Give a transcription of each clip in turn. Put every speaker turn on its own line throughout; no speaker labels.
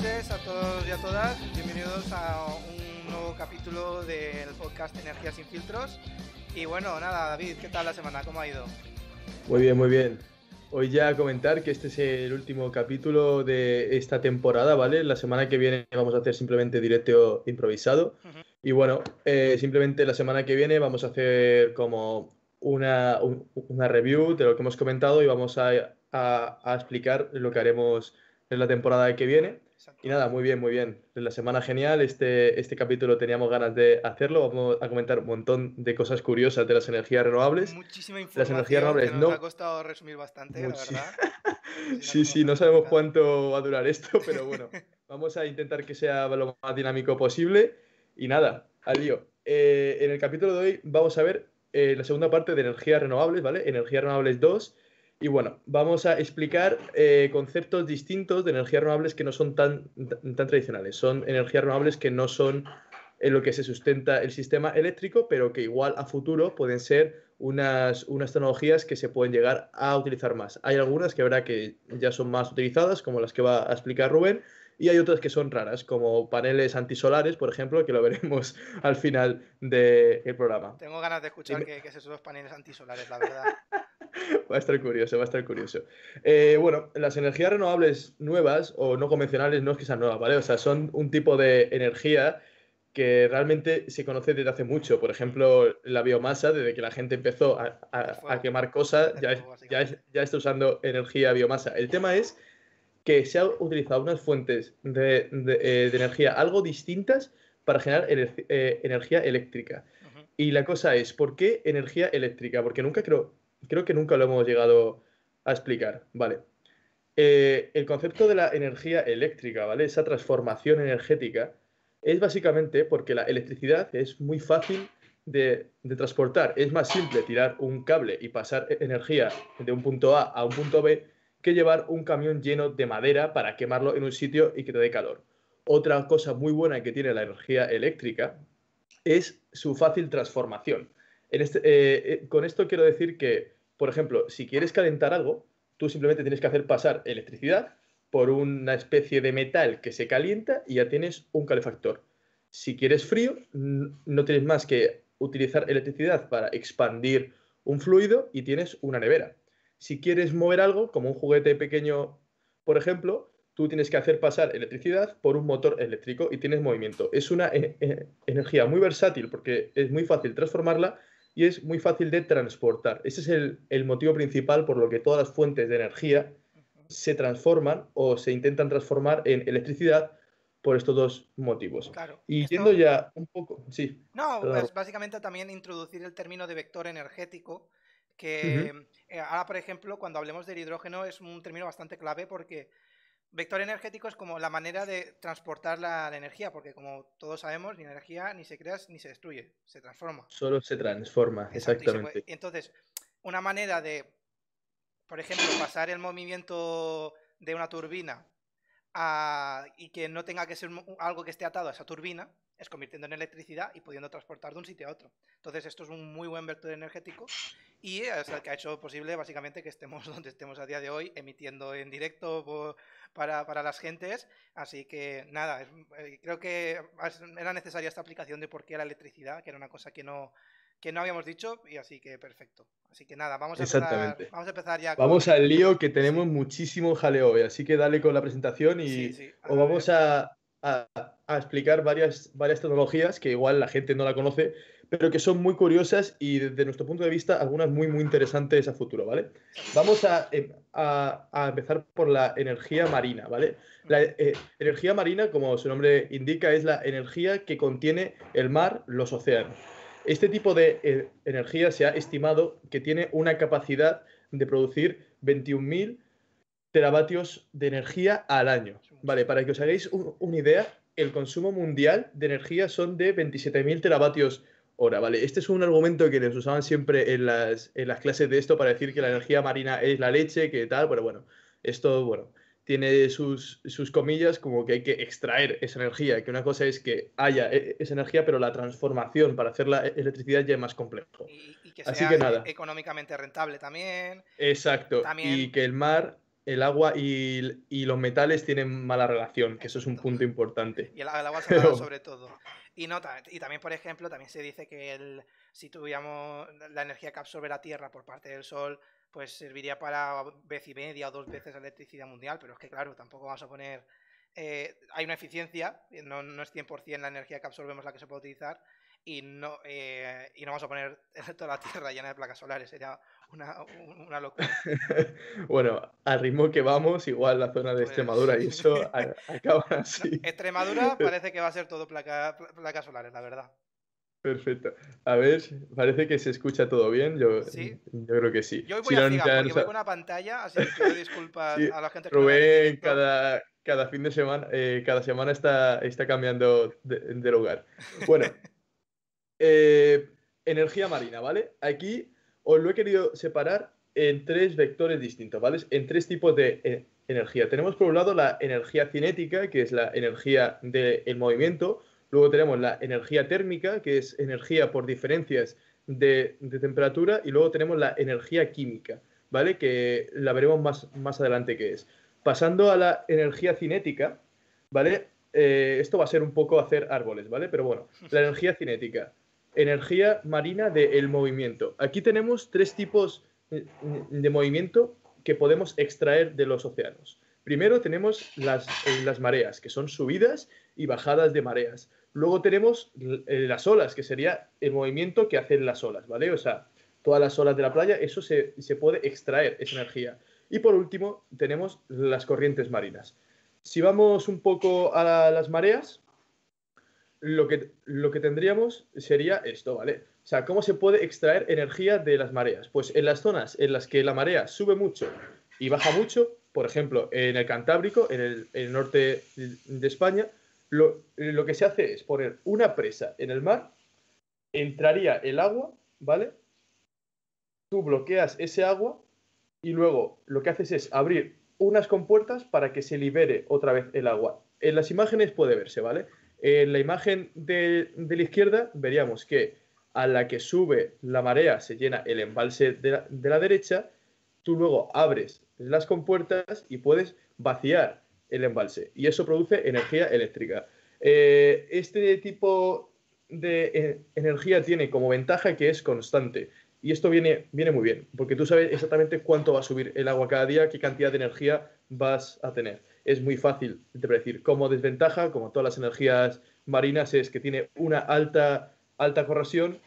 noches a todos y a todas. Bienvenidos a un nuevo capítulo del podcast Energía sin filtros. Y bueno, nada, David, ¿qué tal la semana? ¿Cómo ha ido?
Muy bien, muy bien. Hoy ya comentar que este es el último capítulo de esta temporada, ¿vale? La semana que viene vamos a hacer simplemente directo improvisado. Y bueno, eh, simplemente la semana que viene vamos a hacer como una, una review de lo que hemos comentado y vamos a, a explicar lo que haremos en la temporada que viene. Y nada, muy bien, muy bien. La semana genial, este, este capítulo teníamos ganas de hacerlo. Vamos a comentar un montón de cosas curiosas de las energías renovables.
Muchísima información las energías renovables, nos no... ha costado resumir bastante, la verdad.
sí, sí, no sabemos cuánto va a durar esto, pero bueno, vamos a intentar que sea lo más dinámico posible. Y nada, al lío. Eh, en el capítulo de hoy vamos a ver eh, la segunda parte de energías renovables, ¿vale? Energías renovables 2 y bueno, vamos a explicar eh, conceptos distintos de energías renovables que no son tan, tan tradicionales. Son energías renovables que no son en lo que se sustenta el sistema eléctrico, pero que igual a futuro pueden ser unas, unas tecnologías que se pueden llegar a utilizar más. Hay algunas que habrá que ya son más utilizadas, como las que va a explicar Rubén, y hay otras que son raras, como paneles antisolares, por ejemplo, que lo veremos al final del programa.
Tengo ganas de escuchar qué, qué son los paneles antisolares, la verdad.
va a estar curioso, va a estar curioso. Eh, bueno, las energías renovables nuevas o no convencionales no es que sean nuevas, ¿vale? O sea, son un tipo de energía que realmente se conoce desde hace mucho. Por ejemplo, la biomasa, desde que la gente empezó a, quemar cosas, ya, ya, está usando energía biomasa. El tema es que se han utilizado unas fuentes de, eh, energía algo distintas para generar eh, energía eléctrica. Y la cosa es, ¿por qué energía eléctrica? Porque nunca creo, creo que nunca lo hemos llegado a explicar. Vale. Eh, el concepto de la energía eléctrica, ¿vale? Esa transformación energética es básicamente porque la electricidad es muy fácil de, transportar. Es más simple tirar un cable y pasar e-, energía de un punto A a un punto B que llevar un camión lleno de madera para quemarlo en un sitio y que te dé calor. Otra cosa muy buena que tiene la energía eléctrica es su fácil transformación. Este, eh, eh, con esto quiero decir que, por ejemplo, si quieres calentar algo, tú simplemente tienes que hacer pasar electricidad por una especie de metal que se calienta y ya tienes un calefactor. Si quieres frío, no tienes más que utilizar electricidad para expandir un fluido y tienes una nevera. Si quieres mover algo, como un juguete pequeño, por ejemplo, tú tienes que hacer pasar electricidad por un motor eléctrico y tienes movimiento. Es una eh, energía muy versátil porque es muy fácil transformarla y es muy fácil de transportar. Ese es el, motivo principal por lo que todas las fuentes de energía se transforman o se intentan transformar en electricidad por estos dos motivos.
Claro,
y yendo ya un poco, sí.
No, pues básicamente también introducir el término de vector energético, que eh, ahora, por ejemplo, cuando hablemos del hidrógeno es un término bastante clave porque Vector energético es como la manera de transportar la, energía, porque como todos sabemos, ni energía ni se crea ni se destruye, se transforma.
Solo se transforma, exactamente.
entonces, una manera de, por ejemplo, pasar el movimiento de una turbina y que no tenga que ser algo que esté atado a esa turbina, es convirtiendo en electricidad y pudiendo transportar de un sitio a otro. Entonces, esto es un muy buen vector energético y es el que ha hecho posible básicamente que estemos donde estemos a día de hoy, emitiendo en directo para, para las gentes. Así que nada, eh, creo que era necesaria esta aplicación de por qué la electricidad, que era una cosa que no, que no habíamos dicho, y así que perfecto. Así que nada, vamos a, empezar, vamos a empezar ya.
Vamos al lío que tenemos muchísimo jaleo hoy, así que dale con la presentación y os vamos a, a, a, explicar varias, varias tecnologías que igual la gente no la conoce, pero que son muy curiosas y desde nuestro punto de vista algunas muy, muy interesantes a futuro, ¿vale? Vamos a, em, empezar por la energía marina, ¿vale? La eh, energía marina, como su nombre indica, es la energía que contiene el mar, los océanos. Este tipo de eh, energía se ha estimado que tiene una capacidad de producir 21.000 teravatios de energía al año. Vale, para que os hagáis una idea, el consumo mundial de energía son de 27.000 teravatios hora, ¿vale? Este es un argumento que les usaban siempre en las, en las clases de esto para decir que la energía marina es la leche, que tal, pero bueno, esto, bueno, tiene sus, sus comillas como que hay que extraer esa energía, que una cosa es que haya e, esa energía, pero la transformación para hacer la electricidad ya es más complejo.
Y, que sea Así que nada. económicamente rentable también.
Exacto. Y que el mar el agua y, los metales tienen mala relación, que eso es un punto importante.
Y el, agua salada sobre todo. Y, no, y también, por ejemplo, también se dice que el, si tuviéramos la energía que absorbe la Tierra por parte del Sol, pues serviría para vez y media o dos veces la electricidad mundial, pero es que claro, tampoco vamos a poner... Eh, hay una eficiencia, no, no es 100% la energía que absorbemos la que se puede utilizar, y no, eh, y no vamos a poner toda la Tierra llena de placas solares, sería una, una locura.
bueno, al ritmo que vamos, igual la zona de Extremadura y eso acaba así.
Extremadura parece que va a ser todo placa, placas solares, la verdad.
Perfecto. A ver, parece que se escucha todo bien. Yo, yo creo que sí.
Yo voy a fijar, porque voy con una pantalla, así que pido disculpas a la gente
que Rubén, cada, cada fin de semana, eh, cada semana está, está cambiando de, lugar. Bueno, eh, energía marina, ¿vale? Aquí os lo he querido separar en tres vectores distintos, ¿vale? En tres tipos de eh, energía. Tenemos por un lado la energía cinética, que es la energía del movimiento. Luego tenemos la energía térmica, que es energía por diferencias de, temperatura. Y luego tenemos la energía química, ¿vale? Que la veremos más, más adelante qué es. Pasando a la energía cinética, ¿vale? Eh, esto va a ser un poco hacer árboles, ¿vale? Pero bueno, la energía cinética energía marina del movimiento. Aquí tenemos tres tipos de movimiento que podemos extraer de los océanos. Primero tenemos las, eh, las mareas, que son subidas y bajadas de mareas. Luego tenemos eh, las olas, que sería el movimiento que hacen las olas, ¿vale? O sea, todas las olas de la playa, eso se, se puede extraer, esa energía. Y por último, tenemos las corrientes marinas. Si vamos un poco a las mareas, lo que, lo que tendríamos sería esto, ¿vale? O sea, ¿cómo se puede extraer energía de las mareas? Pues en las zonas en las que la marea sube mucho y baja mucho, por ejemplo, en el Cantábrico, en el, norte de España, lo, que se hace es poner una presa en el mar, entraría el agua, ¿vale? Tú bloqueas ese agua y luego lo que haces es abrir unas compuertas para que se libere otra vez el agua. En las imágenes puede verse, ¿vale? En la imagen de, la izquierda veríamos que a la que sube la marea se llena el embalse de la, derecha, tú luego abres las compuertas y puedes vaciar el embalse y eso produce energía eléctrica. Eh, este tipo de eh, energía tiene como ventaja que es constante y esto viene, viene muy bien porque tú sabes exactamente cuánto va a subir el agua cada día, qué cantidad de energía vas a tener es muy fácil de predecir. Como desventaja, como todas las energías marinas, es que tiene una alta, alta corrosión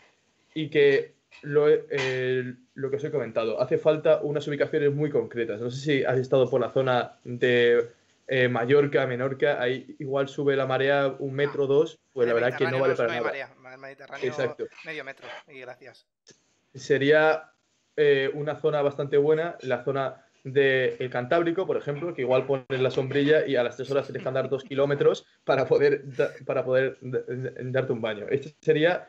y que lo, eh, lo que os he comentado, hace falta unas ubicaciones muy concretas. No sé si has estado por la zona de eh, Mallorca, Menorca, ahí igual sube la marea un metro o dos, pues la verdad que no vale para nada. Marea.
Mediterráneo, Exacto. medio metro, y gracias.
Sería eh, una zona bastante buena, la zona del Cantábrico, por ejemplo, que igual pones la sombrilla y a las tres horas te dejan dar dos kilómetros para poder, para poder darte un baño. Este sería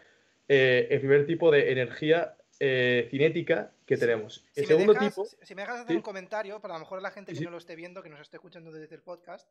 eh, el primer tipo de energía eh, cinética que tenemos. El segundo tipo.
Si me dejas hacer un comentario, para a lo mejor la gente que no lo esté viendo, que nos esté escuchando desde el podcast,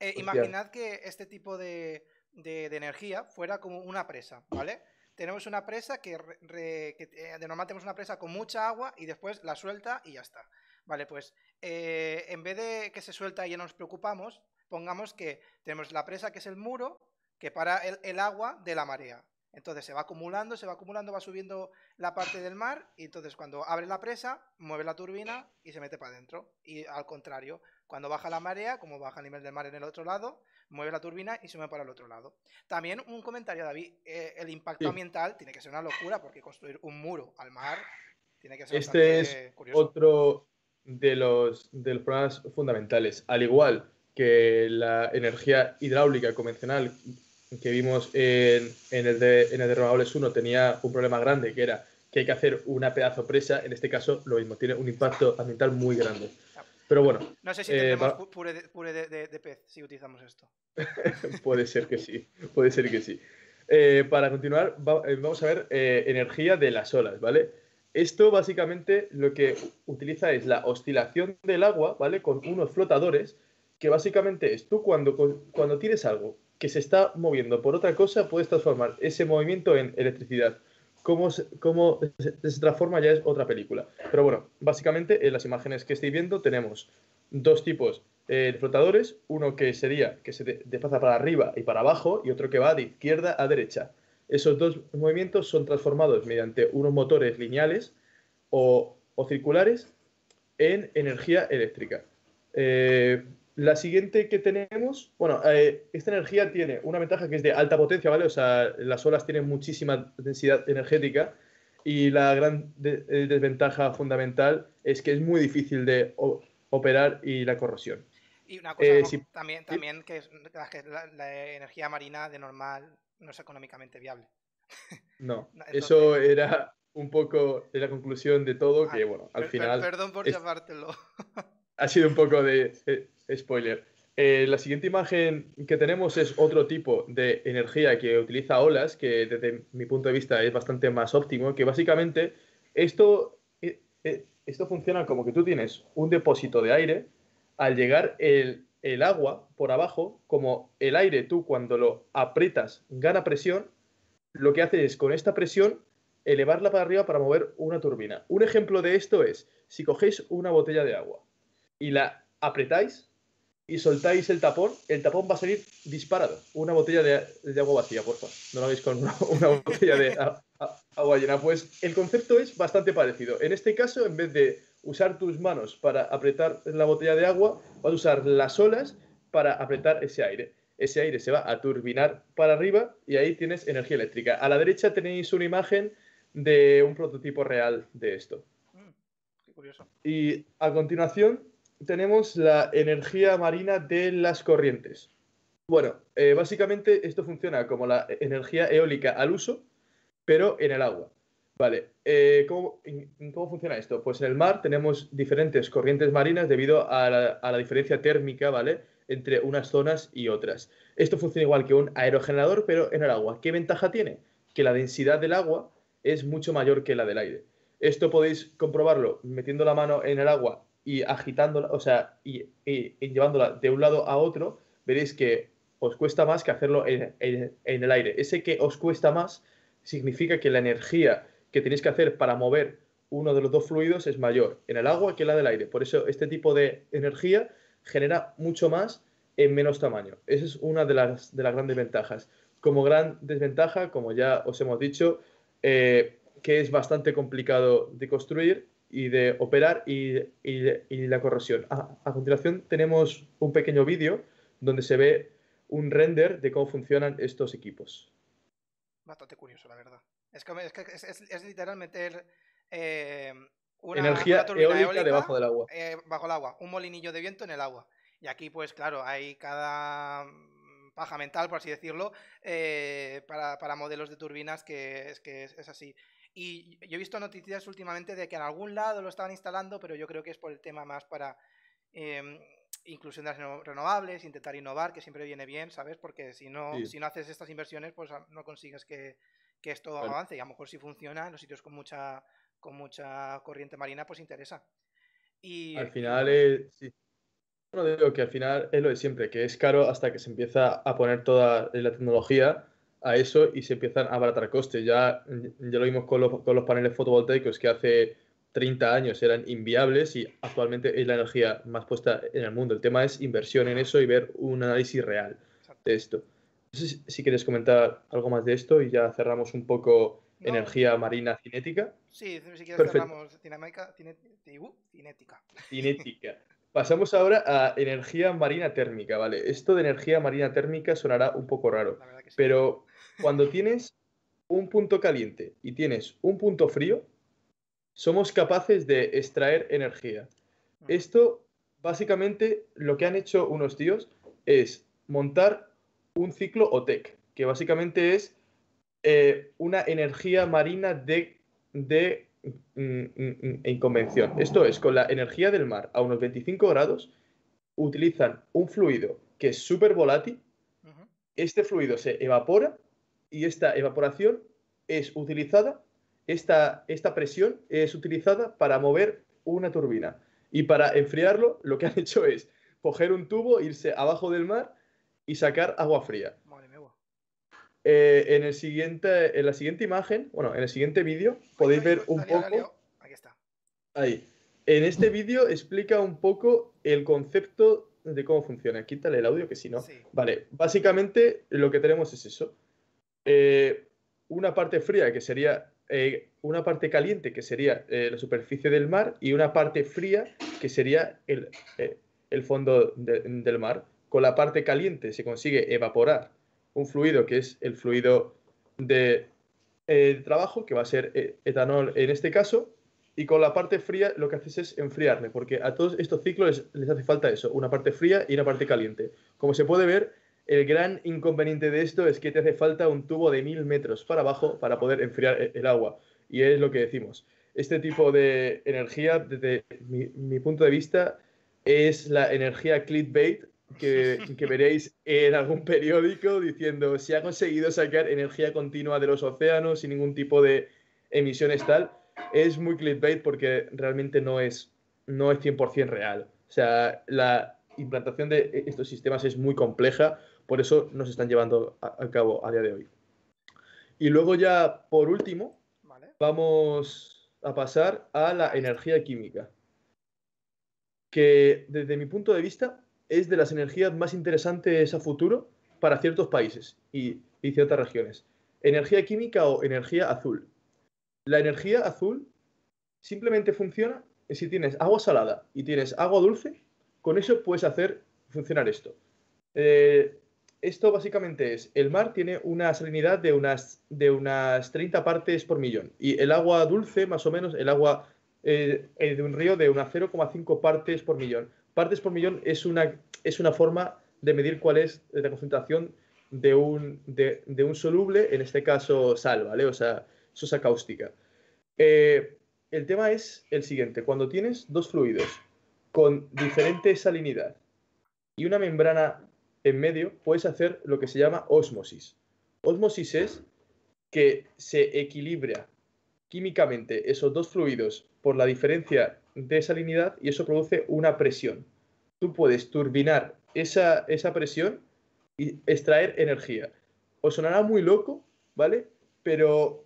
eh, imaginad que este tipo de, energía fuera como una presa, ¿vale? Tenemos una presa que, de normal tenemos una presa con mucha agua y después la suelta y ya está. Vale, pues eh, en vez de que se suelta y ya nos preocupamos, pongamos que tenemos la presa que es el muro que para el, agua de la marea. Entonces se va acumulando, se va acumulando, va subiendo la parte del mar y entonces cuando abre la presa, mueve la turbina y se mete para adentro. Y al contrario, cuando baja la marea, como baja el nivel del mar en el otro lado, mueve la turbina y se mueve para el otro lado. También un comentario, David, eh, el impacto ambiental tiene que ser una locura porque construir un muro al mar tiene que ser
este es otro de los, de los problemas fundamentales. Al igual que la energía hidráulica convencional que vimos en, en, el de, en el de renovables 1 tenía un problema grande, que era que hay que hacer una pedazo presa, en este caso lo mismo, tiene un impacto ambiental muy grande. Pero bueno.
No sé si eh, tenemos pure, de, pez si utilizamos esto.
puede ser que sí, puede ser que sí. Eh, para continuar, eh, vamos a ver energía de las olas, ¿vale? Esto básicamente lo que utiliza es la oscilación del agua, ¿vale? Con unos flotadores, que básicamente es tú cuando, cuando tienes algo que se está moviendo por otra cosa, puedes transformar ese movimiento en electricidad. Cómo se, cómo se transforma ya es otra película. Pero bueno, básicamente en las imágenes que estáis viendo tenemos dos tipos eh, de flotadores, uno que sería que se desplaza para arriba y para abajo y otro que va de izquierda a derecha. Esos dos movimientos son transformados mediante unos motores lineales o, circulares en energía eléctrica. Eh, la siguiente que tenemos, bueno, eh, esta energía tiene una ventaja que es de alta potencia, ¿vale? O sea, las olas tienen muchísima densidad energética y la gran eh, desventaja fundamental es que es muy difícil de operar y la corrosión.
Y una cosa también, también que, la, energía marina de normal no es económicamente viable.
No, eso era un poco de la conclusión de todo, que bueno, al final...
perdón por llamártelo.
ha sido un poco de eh, spoiler. Eh, la siguiente imagen que tenemos es otro tipo de energía que utiliza olas, que desde mi punto de vista es bastante más óptimo, que básicamente esto, eh, esto funciona como que tú tienes un depósito de aire, al llegar el, el agua por abajo, como el aire tú cuando lo aprietas gana presión, lo que hace es con esta presión elevarla para arriba para mover una turbina. Un ejemplo de esto es, si cogéis una botella de agua y la apretáis y soltáis el tapón, el tapón va a salir disparado. Una botella de, agua vacía, por favor. No lo hagáis con una, botella de agua llena. Pues el concepto es bastante parecido. En este caso, en vez de usar tus manos para apretar la botella de agua, vas a usar las olas para apretar ese aire. Ese aire se va a turbinar para arriba y ahí tienes energía eléctrica. A la derecha tenéis una imagen de un prototipo real de esto. Mm,
qué curioso.
Y a continuación tenemos la energía marina de las corrientes. Bueno, eh, básicamente esto funciona como la energía eólica al uso, pero en el agua. Vale, eh, ¿cómo, funciona esto? Pues en el mar tenemos diferentes corrientes marinas debido a la, a la, diferencia térmica, ¿vale? Entre unas zonas y otras. Esto funciona igual que un aerogenerador, pero en el agua. ¿Qué ventaja tiene? Que la densidad del agua es mucho mayor que la del aire. Esto podéis comprobarlo metiendo la mano en el agua y agitándola, o sea, y, llevándola de un lado a otro, veréis que os cuesta más que hacerlo en, el aire. Ese que os cuesta más significa que la energía que tenéis que hacer para mover uno de los dos fluidos es mayor en el agua que la del aire. Por eso este tipo de energía genera mucho más en menos tamaño. Esa es una de las, de las grandes ventajas. Como gran desventaja, como ya os hemos dicho, eh, que es bastante complicado de construir y de operar y, la corrosión. A, continuación tenemos un pequeño vídeo donde se ve un render de cómo funcionan estos equipos.
Bastante curioso, la verdad. Es, que, es, literal meter eh, una,
energía eólica, debajo del agua.
Eh, bajo el agua, un molinillo de viento en el agua. Y aquí, pues claro, hay cada paja mental, por así decirlo, eh, para, modelos de turbinas que es que es así. Y yo he visto noticias últimamente de que en algún lado lo estaban instalando, pero yo creo que es por el tema más para em, inclusión de las renovables, intentar innovar, que siempre viene bien, ¿sabes? Porque si no, si no haces estas inversiones, pues no consigues que, esto avance. Y a lo mejor si funciona en los sitios con mucha, con mucha corriente marina, pues interesa. Y,
al final es... Sí. Bueno, digo que al final es lo de siempre, que es caro hasta que se empieza a poner toda la tecnología a eso y se empiezan a abaratar costes. Ya, ya lo vimos con los, con los paneles fotovoltaicos que hace 30 años eran inviables y actualmente es la energía más puesta en el mundo. El tema es inversión en eso y ver un análisis real de esto. No sé si, quieres comentar algo más de esto y ya cerramos un poco energía marina cinética.
Sí, si quieres cerramos cinética. cinética.
Cinética. Pasamos ahora a energía marina térmica, ¿vale? Esto de energía marina térmica sonará un poco raro, pero cuando tienes un punto caliente y tienes un punto frío, somos capaces de extraer energía. Mm. Esto, básicamente, lo que han hecho unos tíos es montar un ciclo OTEC, que básicamente es eh, una energía marina de, de mm, mm, en convención. Esto es, con la energía del mar a unos 25 grados, utilizan un fluido que es súper volátil, este fluido se evapora y esta evaporación es utilizada, esta, esta presión es utilizada para mover una turbina. Y para enfriarlo, lo que han hecho es coger un tubo, irse abajo del mar y sacar agua fría. Eh, en, el siguiente, en la siguiente imagen, bueno, en el siguiente vídeo, podéis ver un poco.
Aquí está.
Ahí. en este vídeo explica un poco el concepto de cómo funciona. Quítale el audio, que si no. Vale, básicamente lo que tenemos es eso. Eh, una parte fría, que sería eh, una parte caliente, que sería eh, la superficie del mar, y una parte fría, que sería el, el fondo del mar. Con la parte caliente se consigue evaporar un fluido que es el fluido de trabajo, que va a ser etanol en este caso, y con la parte fría lo que haces es enfriarle, porque a todos estos ciclos les, hace falta eso, una parte fría y una parte caliente. Como se puede ver, el gran inconveniente de esto es que te hace falta un tubo de mil metros para abajo para poder enfriar e, el agua. Y es lo que decimos. Este tipo de energía, desde mi, punto de vista, es la energía clickbait que, que, veréis en algún periódico diciendo se ha conseguido sacar energía continua de los océanos sin ningún tipo de emisiones tal es muy clickbait porque realmente no es, no es 100% real. O sea, la implantación de estos sistemas es muy compleja, por eso nos están llevando a, cabo a día de hoy. Y luego ya, por último, vamos a pasar a la energía química, que desde mi punto de vista es de las energías más interesantes a futuro para ciertos países y, y ciertas regiones. Energía química o energía azul. La energía azul simplemente funciona si tienes agua salada y tienes agua dulce, con eso puedes hacer funcionar esto. Eh, esto básicamente es, el mar tiene una salinidad de unas, de unas 30 partes por millón y el agua dulce, más o menos, el agua eh, eh, de un río de unas 0,5 partes por millón. Partes por millón es una, es una forma de medir cuál es la concentración de un, de, de un soluble, en este caso sal, ¿vale? O sea, sosa cáustica. Eh, el tema es el siguiente, cuando tienes dos fluidos con diferente salinidad y una membrana en medio, puedes hacer lo que se llama osmosis. Osmosis es que se equilibra químicamente esos dos fluidos por la diferencia de salinidad y eso produce una presión. Tú puedes turbinar esa, esa presión y extraer energía. Os sonará muy loco, ¿vale? Pero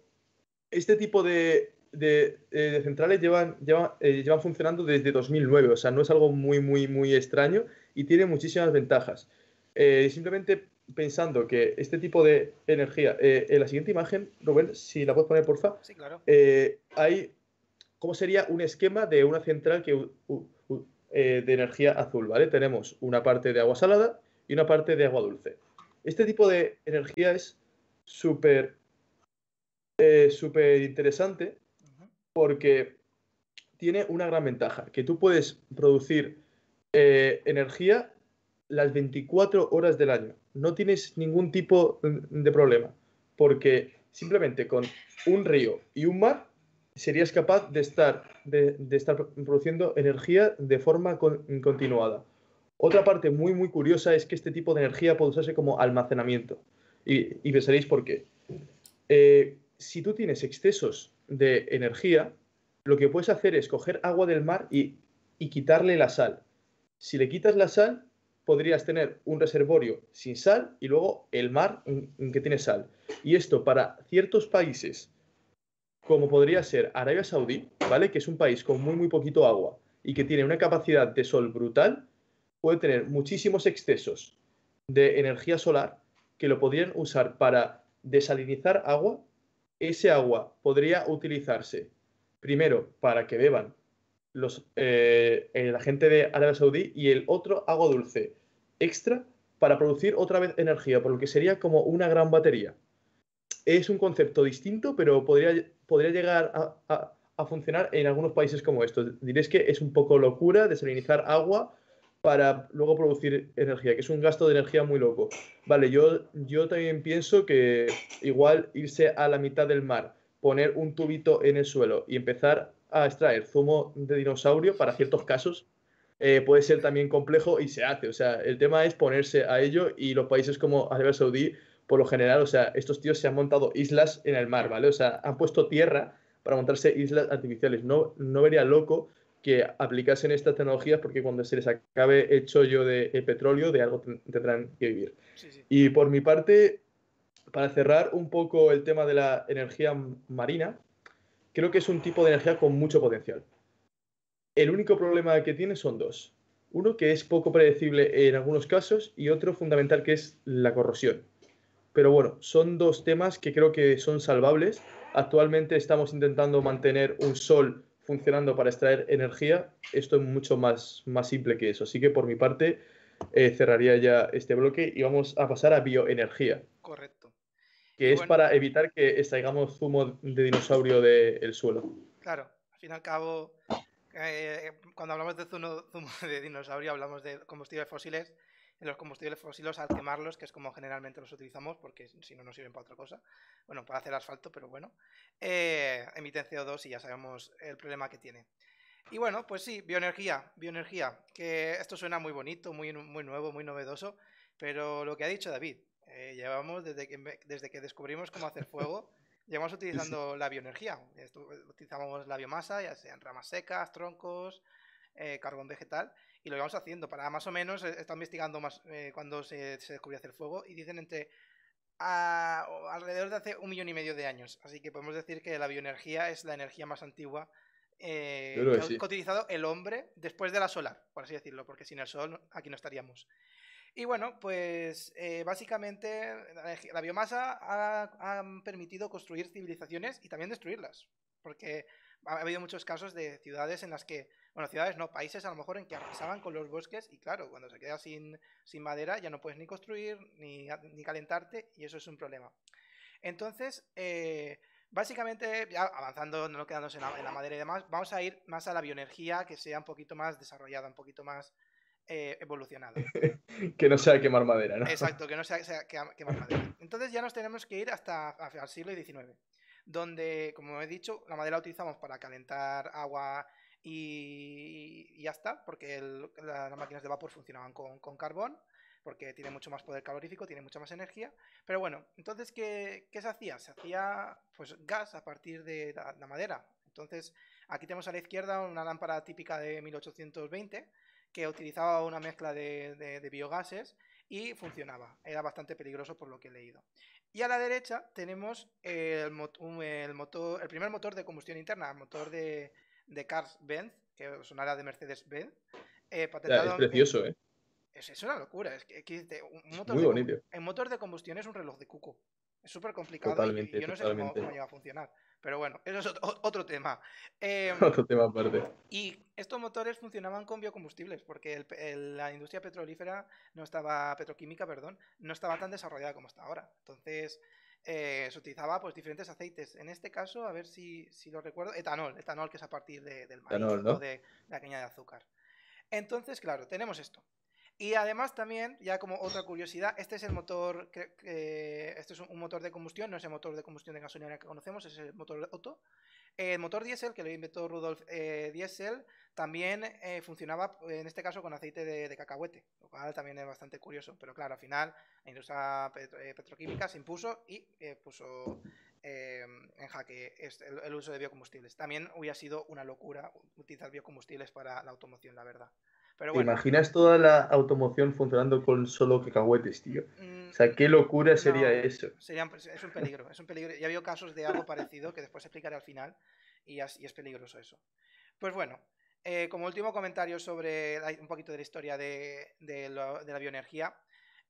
este tipo de, de, centrales llevan, eh, llevan, funcionando desde 2009, o sea, no es algo muy, muy, muy extraño y tiene muchísimas ventajas. Eh, simplemente pensando que este tipo de energía, eh, en la siguiente imagen, Rubén, si la puedes poner, porfa,
sí, claro.
hay, ¿cómo sería un esquema de una central que, de energía azul, ¿vale? Tenemos una parte de agua salada y una parte de agua dulce. Este tipo de energía es súper eh, súper interesante porque tiene una gran ventaja, que tú puedes producir eh, energía las 24 horas del año. No tienes ningún tipo de problema, porque simplemente con un río y un mar serías capaz de estar, de, estar produciendo energía de forma continuada. Otra parte muy, muy curiosa es que este tipo de energía puede usarse como almacenamiento. Y, y pensaréis por qué. Eh, si tú tienes excesos de energía, lo que puedes hacer es coger agua del mar y, quitarle la sal. Si le quitas la sal, podrías tener un reservorio sin sal y luego el mar que tiene sal. Y esto para ciertos países, como podría ser Arabia Saudí, ¿vale? Que es un país con muy, muy poquito agua y que tiene una capacidad de sol brutal, puede tener muchísimos excesos de energía solar que lo podrían usar para desalinizar agua ese agua podría utilizarse primero para que beban los, eh, la gente de Arabia Saudí y el otro agua dulce extra para producir otra vez energía, por lo que sería como una gran batería. Es un concepto distinto, pero podría, podría llegar a, a funcionar en algunos países como estos. Diréis que es un poco locura desalinizar agua para luego producir energía, que es un gasto de energía muy loco. Vale, yo, yo también pienso que igual irse a la mitad del mar, poner un tubito en el suelo y empezar a extraer zumo de dinosaurio para ciertos casos eh, puede ser también complejo y se hace. O sea, el tema es ponerse a ello y los países como Arabia Saudí, por lo general, o sea, estos tíos se han montado islas en el mar, ¿vale? O sea, han puesto tierra para montarse islas artificiales. No, no vería loco que aplicasen estas tecnologías porque cuando se les acabe el chollo de, petróleo, de algo tendrán que vivir. Y por mi parte, para cerrar un poco el tema de la energía marina, creo que es un tipo de energía con mucho potencial. El único problema que tiene son dos. Uno que es poco predecible en algunos casos y otro fundamental que es la corrosión. Pero bueno, son dos temas que creo que son salvables. Actualmente estamos intentando mantener un sol funcionando para extraer energía. Esto es mucho más, más simple que eso. Así que por mi parte eh, cerraría ya este bloque y vamos a pasar a bioenergía.
Correcto.
Que es para evitar que extraigamos zumo de dinosaurio del suelo.
Claro, al fin y al cabo, eh, cuando hablamos de zumo, de dinosaurio hablamos de combustibles fósiles en los combustibles fósiles al quemarlos, que es como generalmente los utilizamos, porque si no, no sirven para otra cosa. Bueno, para hacer asfalto, pero bueno. Eh, emiten CO2 y ya sabemos el problema que tiene. Y bueno, pues sí, bioenergía, bioenergía, que esto suena muy bonito, muy, muy nuevo, muy novedoso, pero lo que ha dicho David, eh, llevamos desde que, desde que descubrimos cómo hacer fuego, llevamos utilizando la bioenergía. utilizamos la biomasa, ya sean ramas secas, troncos, eh, carbón vegetal, y lo íbamos haciendo para más o menos, eh, está investigando más eh, cuando se, se, descubrió hacer fuego y dicen entre alrededor de hace un millón y medio de años. Así que podemos decir que la bioenergía es la energía más antigua eh, que, ha utilizado el hombre después de la solar, por así decirlo, porque sin el sol aquí no estaríamos. Y bueno, pues básicamente la, biomasa ha, permitido construir civilizaciones y también destruirlas, porque ha habido muchos casos de ciudades en las que bueno, ciudades no, países a lo mejor en que arrasaban con los bosques y claro, cuando se queda sin, sin madera ya no puedes ni construir ni, ni, calentarte y eso es un problema. Entonces, eh, básicamente, ya avanzando, no quedándose en la, en la, madera y demás, vamos a ir más a la bioenergía que sea un poquito más desarrollada, un poquito más eh, evolucionada.
que no sea quemar madera, ¿no?
Exacto, que no sea, sea quemar madera. Entonces ya nos tenemos que ir hasta, hasta el siglo XIX, donde, como he dicho, la madera la utilizamos para calentar agua y, ya está, porque las máquinas de vapor funcionaban con, carbón, porque tiene mucho más poder calorífico, tiene mucha más energía. Pero bueno, entonces, ¿qué, se hacía? Se hacía pues gas a partir de la, madera. Entonces, aquí tenemos a la izquierda una lámpara típica de 1820 que utilizaba una mezcla de, biogases y funcionaba. Era bastante peligroso por lo que he leído. Y a la derecha tenemos el, el, motor, el primer motor de combustión interna, el motor de, de Cars Benz, que sonará de Mercedes-Benz.
Eh, es precioso, ¿eh?
Es, una locura. Es que, un motor
Muy
de,
bonito.
El motor de combustión es un reloj de cuco. Es súper complicado y, yo no sé cómo, cómo, a funcionar. Pero bueno, eso es otro, tema.
Em, otro tema aparte.
Y estos motores funcionaban con biocombustibles, porque la industria petrolífera no estaba, petroquímica, perdón, no estaba tan desarrollada como está ahora. Entonces, eh, se utilizaba pues diferentes aceites. En este caso, a ver si, si lo recuerdo, etanol, etanol que es a partir del maíz o de la caña de azúcar. Entonces, claro, tenemos esto. Y además también, ya como otra curiosidad, este es el motor, que, este es un motor de combustión, no es el motor de combustión de gasolina que conocemos, es el motor Otto. El motor diésel, que lo inventó Rudolf eh, Diesel, también eh, funcionaba, en este caso, con aceite de, cacahuete, lo cual también es bastante curioso. Pero claro, al final la industria eh, petroquímica se impuso y puso en jaque el, el, uso de biocombustibles. También hubiera sido una locura utilizar biocombustibles para la automoción, la verdad.
¿Te imaginas toda la automoción funcionando con solo cacahuetes, tío? Mm, o sea, qué locura sería eso.
Sería, es un peligro, es un peligro. Ya habido casos de algo parecido que después explicaré al final y, es peligroso eso. Pues bueno, eh, como último comentario sobre un poquito de la historia de, la bioenergía,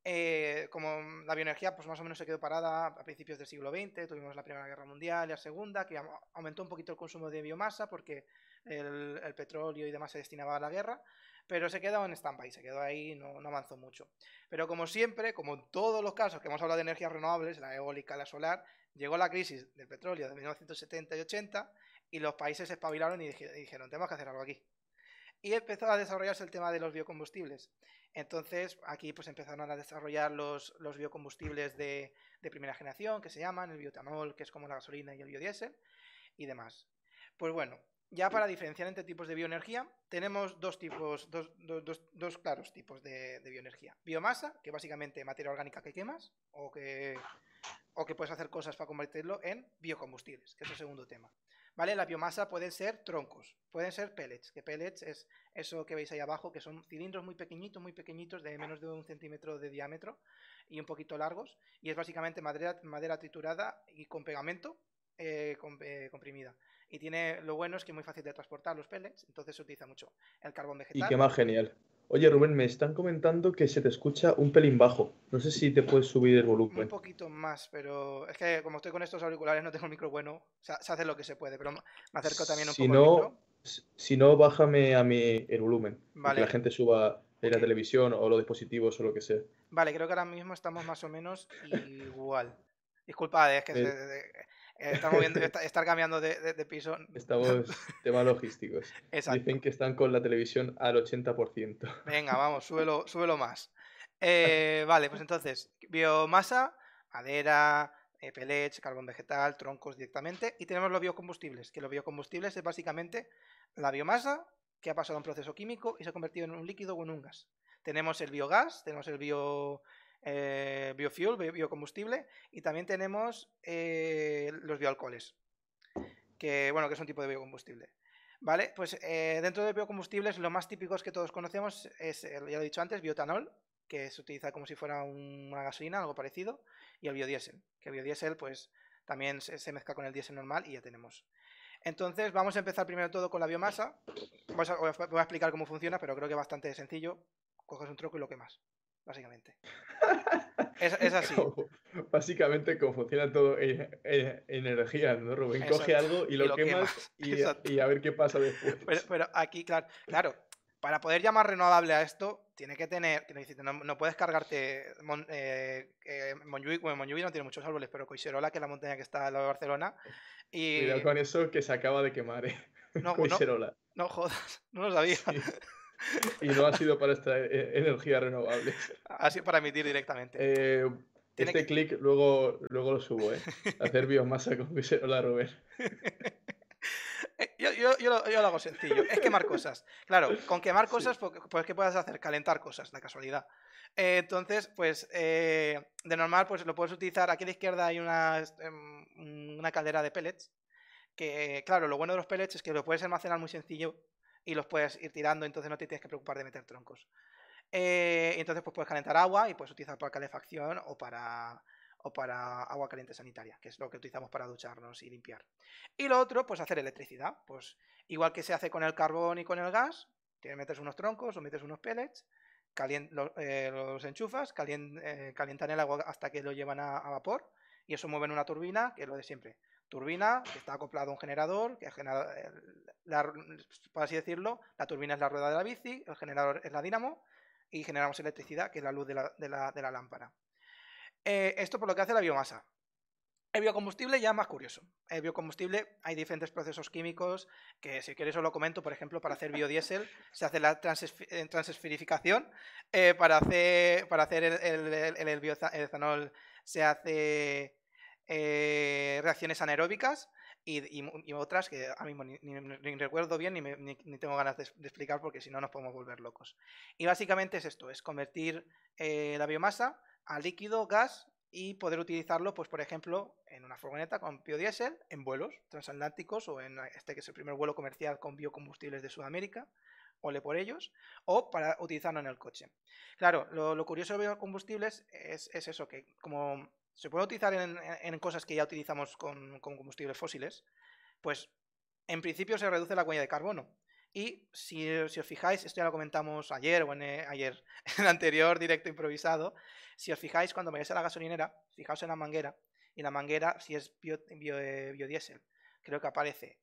eh, como la bioenergía pues más o menos se quedó parada a principios del siglo XX, tuvimos la Primera Guerra Mundial y la Segunda, que aumentó un poquito el consumo de biomasa porque el, el petróleo y demás se destinaba a la guerra, pero se quedó en stand-by, se quedó ahí, no, avanzó mucho. Pero como siempre, como en todos los casos que hemos hablado de energías renovables, la eólica, la solar, llegó la crisis del petróleo de 1970 y 80 y los países se espabilaron y dijeron, tenemos que hacer algo aquí. Y empezó a desarrollarse el tema de los biocombustibles. Entonces, aquí pues empezaron a desarrollar los, los biocombustibles de, de, primera generación, que se llaman el biotanol, que es como la gasolina y el biodiesel, y demás. Pues bueno, ya para diferenciar entre tipos de bioenergía, tenemos dos tipos, dos, claros tipos de, bioenergía. Biomasa, que básicamente materia orgánica que quemas, o que, o que puedes hacer cosas para convertirlo en biocombustibles, que es el segundo tema. ¿Vale? La biomasa pueden ser troncos, pueden ser pellets, que pellets es eso que veis ahí abajo, que son cilindros muy pequeñitos, muy pequeñitos, de menos de un centímetro de diámetro y un poquito largos, y es básicamente madera, madera triturada y con pegamento eh, eh, comprimida y tiene lo bueno es que es muy fácil de transportar los pellets, entonces se utiliza mucho el carbón vegetal.
Y qué más genial. Oye, Rubén, me están comentando que se te escucha un pelín bajo. No sé si te puedes subir el volumen.
Un poquito más, pero es que como estoy con estos auriculares no tengo el micro bueno. O sea, se hace lo que se puede, pero me acerco también un
si
poco
no,
al micro.
Si no, bájame a mí el volumen.
Vale.
Que la gente suba de la televisión o los dispositivos o lo que sea.
Vale, creo que ahora mismo estamos más o menos igual. Disculpad, eh, es que se- eh, estamos viendo estar cambiando de, de- de piso.
Estamos temas logísticos.
Exacto.
Dicen que están con la televisión al 80%.
Venga, vamos, súbelo, súbelo más. Eh, vale, pues entonces, biomasa, madera, eh, pellets, carbón vegetal, troncos directamente. Y tenemos los biocombustibles, que los biocombustibles es básicamente la biomasa que ha pasado a un proceso químico y se ha convertido en un líquido o en un gas. Tenemos el biogás, tenemos el bio, eh, biofuel, bio- biocombustible, y también tenemos eh, los bioalcoholes, que bueno, que es un tipo de biocombustible. ¿Vale? Pues eh, dentro de biocombustibles, lo más típicos que todos conocemos es, ya lo he dicho antes, biotanol, que se utiliza como si fuera un- una gasolina, algo parecido, y el biodiesel, que el biodiesel pues también se, mezcla con el diésel normal y ya tenemos. Entonces vamos a empezar primero todo con la biomasa. Voy a voy a explicar cómo funciona, pero creo que es bastante sencillo. Coges un troco y lo quemas, básicamente. Es, es así.
Como- básicamente, como funciona todo en, en- en energía, ¿no, Rubén? Coge
Exacto.
algo y
Y
lo,
lo
quemas,
quemas.
y, y a ver qué pasa después.
Pero, pero aquí, claro, claro, para poder llamar renovable a esto, tiene que tener, no, no puedes cargarte Mon, eh, eh, Montjuïc, bueno, Montjuïc no tiene muchos árboles, pero Coixerola, que es la montaña que está al lado de Barcelona, y
Cuidado con eso que se acaba de quemar, ¿eh?
no, no, no jodas, no lo sabía,
Sí. Y no ha sido para esta eh, energía renovable.
así para emitir directamente.
Eh, este
que-
clic luego, luego lo subo, ¿eh? Hacer biomasa con Coixerola, Rubén.
Eh, Yo, yo- yo lo, yo lo hago sencillo, es quemar cosas. Claro, con quemar cosas, pues, pues ¿qué puedes hacer? Calentar cosas, de casualidad. Eh, entonces, pues eh, de normal, pues lo puedes utilizar. Aquí a la izquierda hay una, em, una caldera de pellets. Que, claro, lo bueno de los pellets es que lo puedes almacenar muy sencillo y los puedes ir tirando, entonces no te tienes que preocupar de meter troncos. Eh, entonces, pues puedes calentar agua y puedes utilizar para calefacción o para, o para agua caliente sanitaria, que es lo que utilizamos para ducharnos y limpiar. Y lo otro, pues hacer electricidad. Pues igual que se hace con el carbón y con el gas, te metes unos troncos o metes unos pellets, calien- eh, los enchufas, calien- eh, calientan el agua hasta que lo llevan a, a vapor y eso mueve en una turbina, que es lo de siempre. Turbina que está acoplado a un generador, que genera, la- por así decirlo, la turbina es la rueda de la bici, el generador es la dinamo y generamos electricidad, que es la luz de la, de la- lámpara. Eh, esto por lo que hace la biomasa. El biocombustible ya es más curioso. El biocombustible hay diferentes procesos químicos que si queréis os lo comento, por ejemplo, para hacer biodiesel se hace la eh, transesferificación, eh, para hacer, para hacer el, el, el- el bioza- el etanol se hace eh, reacciones anaeróbicas y, otras que ahora mismo ni, ni- recuerdo bien ni, tengo ganas de, explicar porque si no nos podemos volver locos. Y básicamente es esto, es convertir eh, la biomasa a líquido, gas y poder utilizarlo, pues por ejemplo, en una furgoneta con biodiesel, en vuelos transatlánticos o en este que es el primer vuelo comercial con biocombustibles de Sudamérica, ole por ellos, o para utilizarlo en el coche. Claro, lo, lo curioso de biocombustibles es, es eso, que como se puede utilizar en, cosas que ya utilizamos con, combustibles fósiles, pues en principio se reduce la huella de carbono. Y si, os fijáis, esto ya lo comentamos ayer o en, eh, ayer, en el anterior directo improvisado, si os fijáis cuando vayáis a la gasolinera, fijaos en la manguera, y la manguera, si es bio, eh, biodiesel, creo que aparece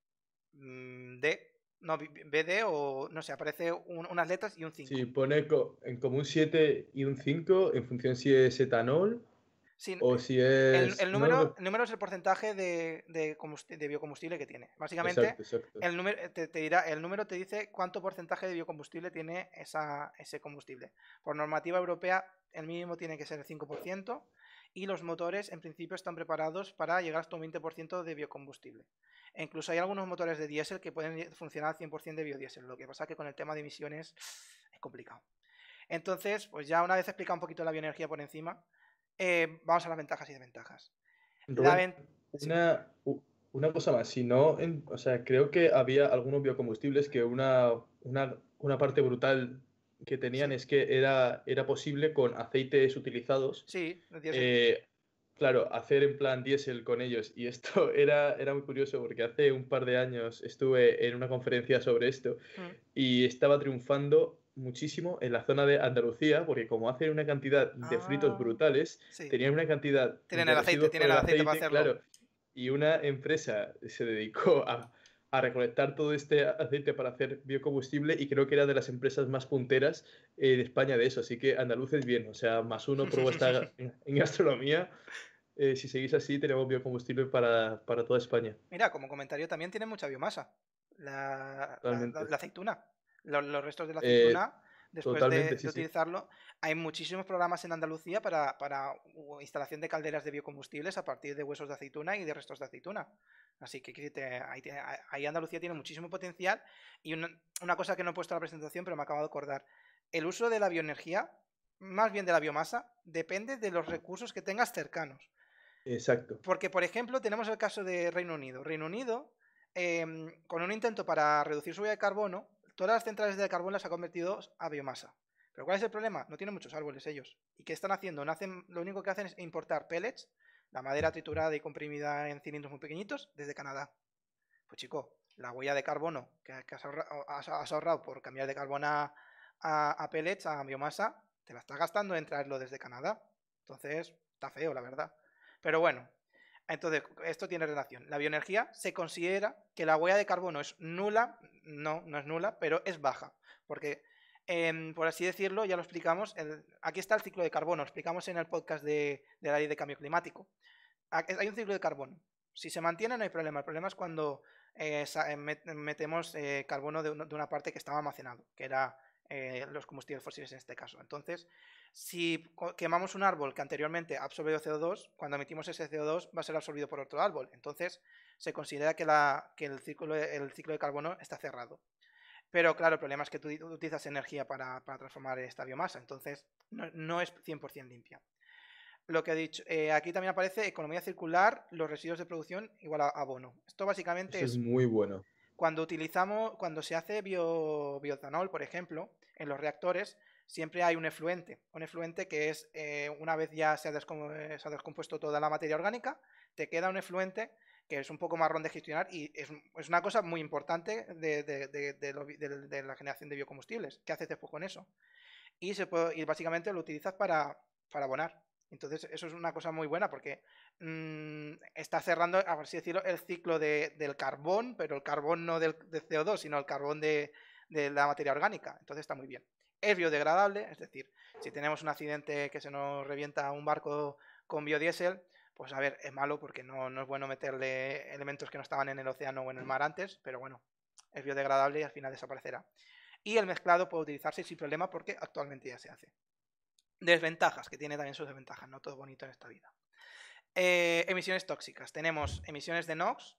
mm, D, no, BD o no sé, aparece un- unas letras y un 5.
Sí, pone co- en como un 7 y un 5 en función si es etanol
Sin-
o si
el,
es...
el número,
no-
el número es el porcentaje de, de, combusti- de biocombustible que tiene. Básicamente,
Exacto, exacto.
el número te, te dirá, el número te dice cuánto porcentaje de biocombustible tiene esa, ese combustible. Por normativa europea, el mínimo tiene que ser el 5% y los motores en principio están preparados para llegar hasta un 20% de biocombustible. E incluso hay algunos motores de diésel que pueden funcionar al 100% de biodiesel. Lo que pasa que con el tema de emisiones es complicado. Entonces, pues ya una vez explicado un poquito la bioenergía por encima, eh, vamos a las ventajas y desventajas.
Rubén,
ven-
una, cosa más, si no, en- o sea, creo que había algunos biocombustibles que una, una, una parte brutal que tenían es que era, era posible con aceites utilizados
Sí,
eh, claro, hacer en plan diésel con ellos. Y esto era, era muy curioso porque hace un par de años estuve en una conferencia sobre esto
Mm.
y estaba triunfando muchísimo en la zona de Andalucía porque como hacen una cantidad de fritos
Ah,
brutal
Sí.
tenían una cantidad
Tienen el aceite, tienen el aceite para hacerlo.
claro, y una empresa se dedicó a, a recolectar todo este aceite para hacer biocombustible y creo que era de las empresas más punteras eh, de España de eso, así que andaluces bien, o sea, más uno por vuestra en, en gastronomía. Eh, si seguís así, tenemos biocombustible para, para toda España.
Mira, como comentario también tiene mucha biomasa. La- la aceituna. Los, los restos de la
Eh,
aceituna, después de,
sí.
utilizarlo, hay muchísimos programas en Andalucía para, para instalación de calderas de biocombustibles a partir de huesos de aceituna y de restos de aceituna. Así que ahí, Andalucía tiene muchísimo potencial. Y una, una cosa que no he puesto en la presentación, pero me acabo de acordar. El uso de la bioenergía, más bien de la biomasa, depende de los recursos que tengas cercanos.
Exacto.
Porque, por ejemplo, tenemos el caso de Reino Unido. Reino Unido, em, con un intento para reducir su huella de carbono, todas las centrales de carbón las ha convertido a biomasa. Pero ¿cuál es el problema? No tienen muchos árboles ellos. ¿Y qué están haciendo? No hacen, lo único que hacen es importar pellets, la madera triturada y comprimida en cilindros muy pequeñitos, desde Canadá. Pues chico, la huella de carbono que, has, ahorra- has- ahorrado por cambiar de carbón a, a- a pellets, a biomasa, te la estás gastando en traerlo desde Canadá. Entonces, está feo, la verdad. Pero bueno, entonces, esto tiene relación. La bioenergía se considera que la huella de carbono es nula, no, no es nula, pero es baja. Porque, em, por así decirlo, ya lo explicamos, aquí está el ciclo de carbono, lo explicamos en el podcast de, de la ley de cambio climático. Ha- Hay un ciclo de carbono. Si se mantiene no hay problema. El problema es cuando eh, eh, met- metemos eh, carbono de una parte que estaba almacenado, que era eh, los combustibles fósiles en este caso. Entonces, si quemamos un árbol que anteriormente ha absorbido CO2, cuando emitimos ese CO2 va a ser absorbido por otro árbol. Entonces se considera que, la- que el, ciclo, el ciclo de carbono está cerrado. Pero claro, el problema es que tú ut- utilizas energía para, para transformar esta biomasa, entonces no, no es 100% limpia. Lo que he dicho, eh, aquí también aparece economía circular, los residuos de producción igual a abono. Esto básicamente
Eso
es
es muy bueno.
cuando utilizamos, cuando se hace bio, bioetanol, por ejemplo, en los reactores, siempre hay un efluente. Un efluente que es, eh, una vez ya se ha, descom- eh, se ha descompuesto toda la materia orgánica, te queda un efluente que es un poco marrón de gestionar y es, un- es una cosa muy importante de, la generación de biocombustibles. ¿Qué haces después con eso? Y, se puede, y básicamente lo utilizas para, para abonar. Entonces, eso es una cosa muy buena porque mm, está cerrando, a así decirlo, el ciclo de- del carbón, pero el carbón no del, de CO2, sino el carbón de, de la materia orgánica. Entonces está muy bien. Es biodegradable, es decir, si tenemos un accidente que se nos revienta un barco con biodiesel, pues a ver, es malo porque no, es bueno meterle elementos que no estaban en el océano o en el mar antes, pero bueno, es biodegradable y al final desaparecerá. Y el mezclado puede utilizarse sin problema porque actualmente ya se hace. Desventajas, que tiene también sus desventajas, no todo bonito en esta vida. Eh, emisiones tóxicas. Tenemos emisiones de NOx,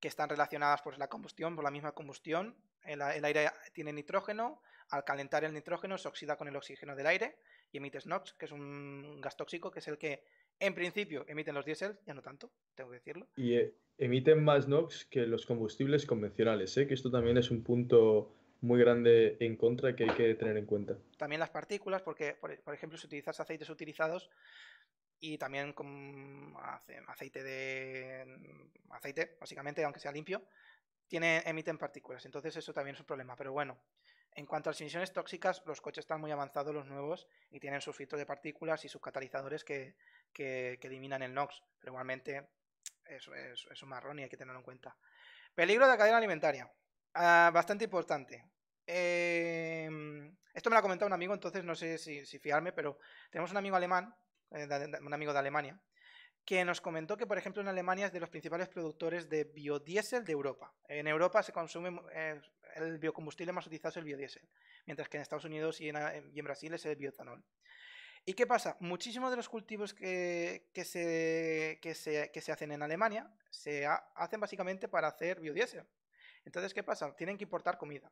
que están relacionadas por la combustión, por la misma combustión. El aire tiene nitrógeno, al calentar el nitrógeno se oxida con el oxígeno del aire y emites NOx, que es un gas tóxico, que es el que en principio emiten los diésel, ya no tanto, tengo que decirlo.
Y eh, emiten más NOx que los combustibles convencionales, ¿eh? que esto también es un punto muy grande en contra que hay que tener en cuenta.
También las partículas, porque por, por ejemplo si utilizas aceites utilizados y también con ace- aceite de aceite, básicamente, aunque sea limpio, tiene, emiten partículas. Entonces eso también es un problema. Pero bueno, en cuanto a las emisiones tóxicas, los coches están muy avanzados, los nuevos, y tienen sus filtros de partículas y sus catalizadores que, que- que eliminan el NOx. Pero igualmente eso es, un marrón y hay que tenerlo en cuenta. Peligro de la cadena alimentaria. Ah, bastante importante. Eh, esto me lo ha comentado un amigo, entonces no sé si, fiarme, pero tenemos un amigo alemán, un amigo de Alemania, que nos comentó que, por ejemplo, en Alemania es de los principales productores de biodiesel de Europa. En Europa se consume eh, el biocombustible más utilizado es el biodiesel, mientras que en Estados Unidos y en, Brasil es el bioetanol. ¿Y qué pasa? Muchísimos de los cultivos que, que se, que, se, que se hacen en Alemania se ha- hacen básicamente para hacer biodiesel. Entonces, ¿qué pasa? Tienen que importar comida.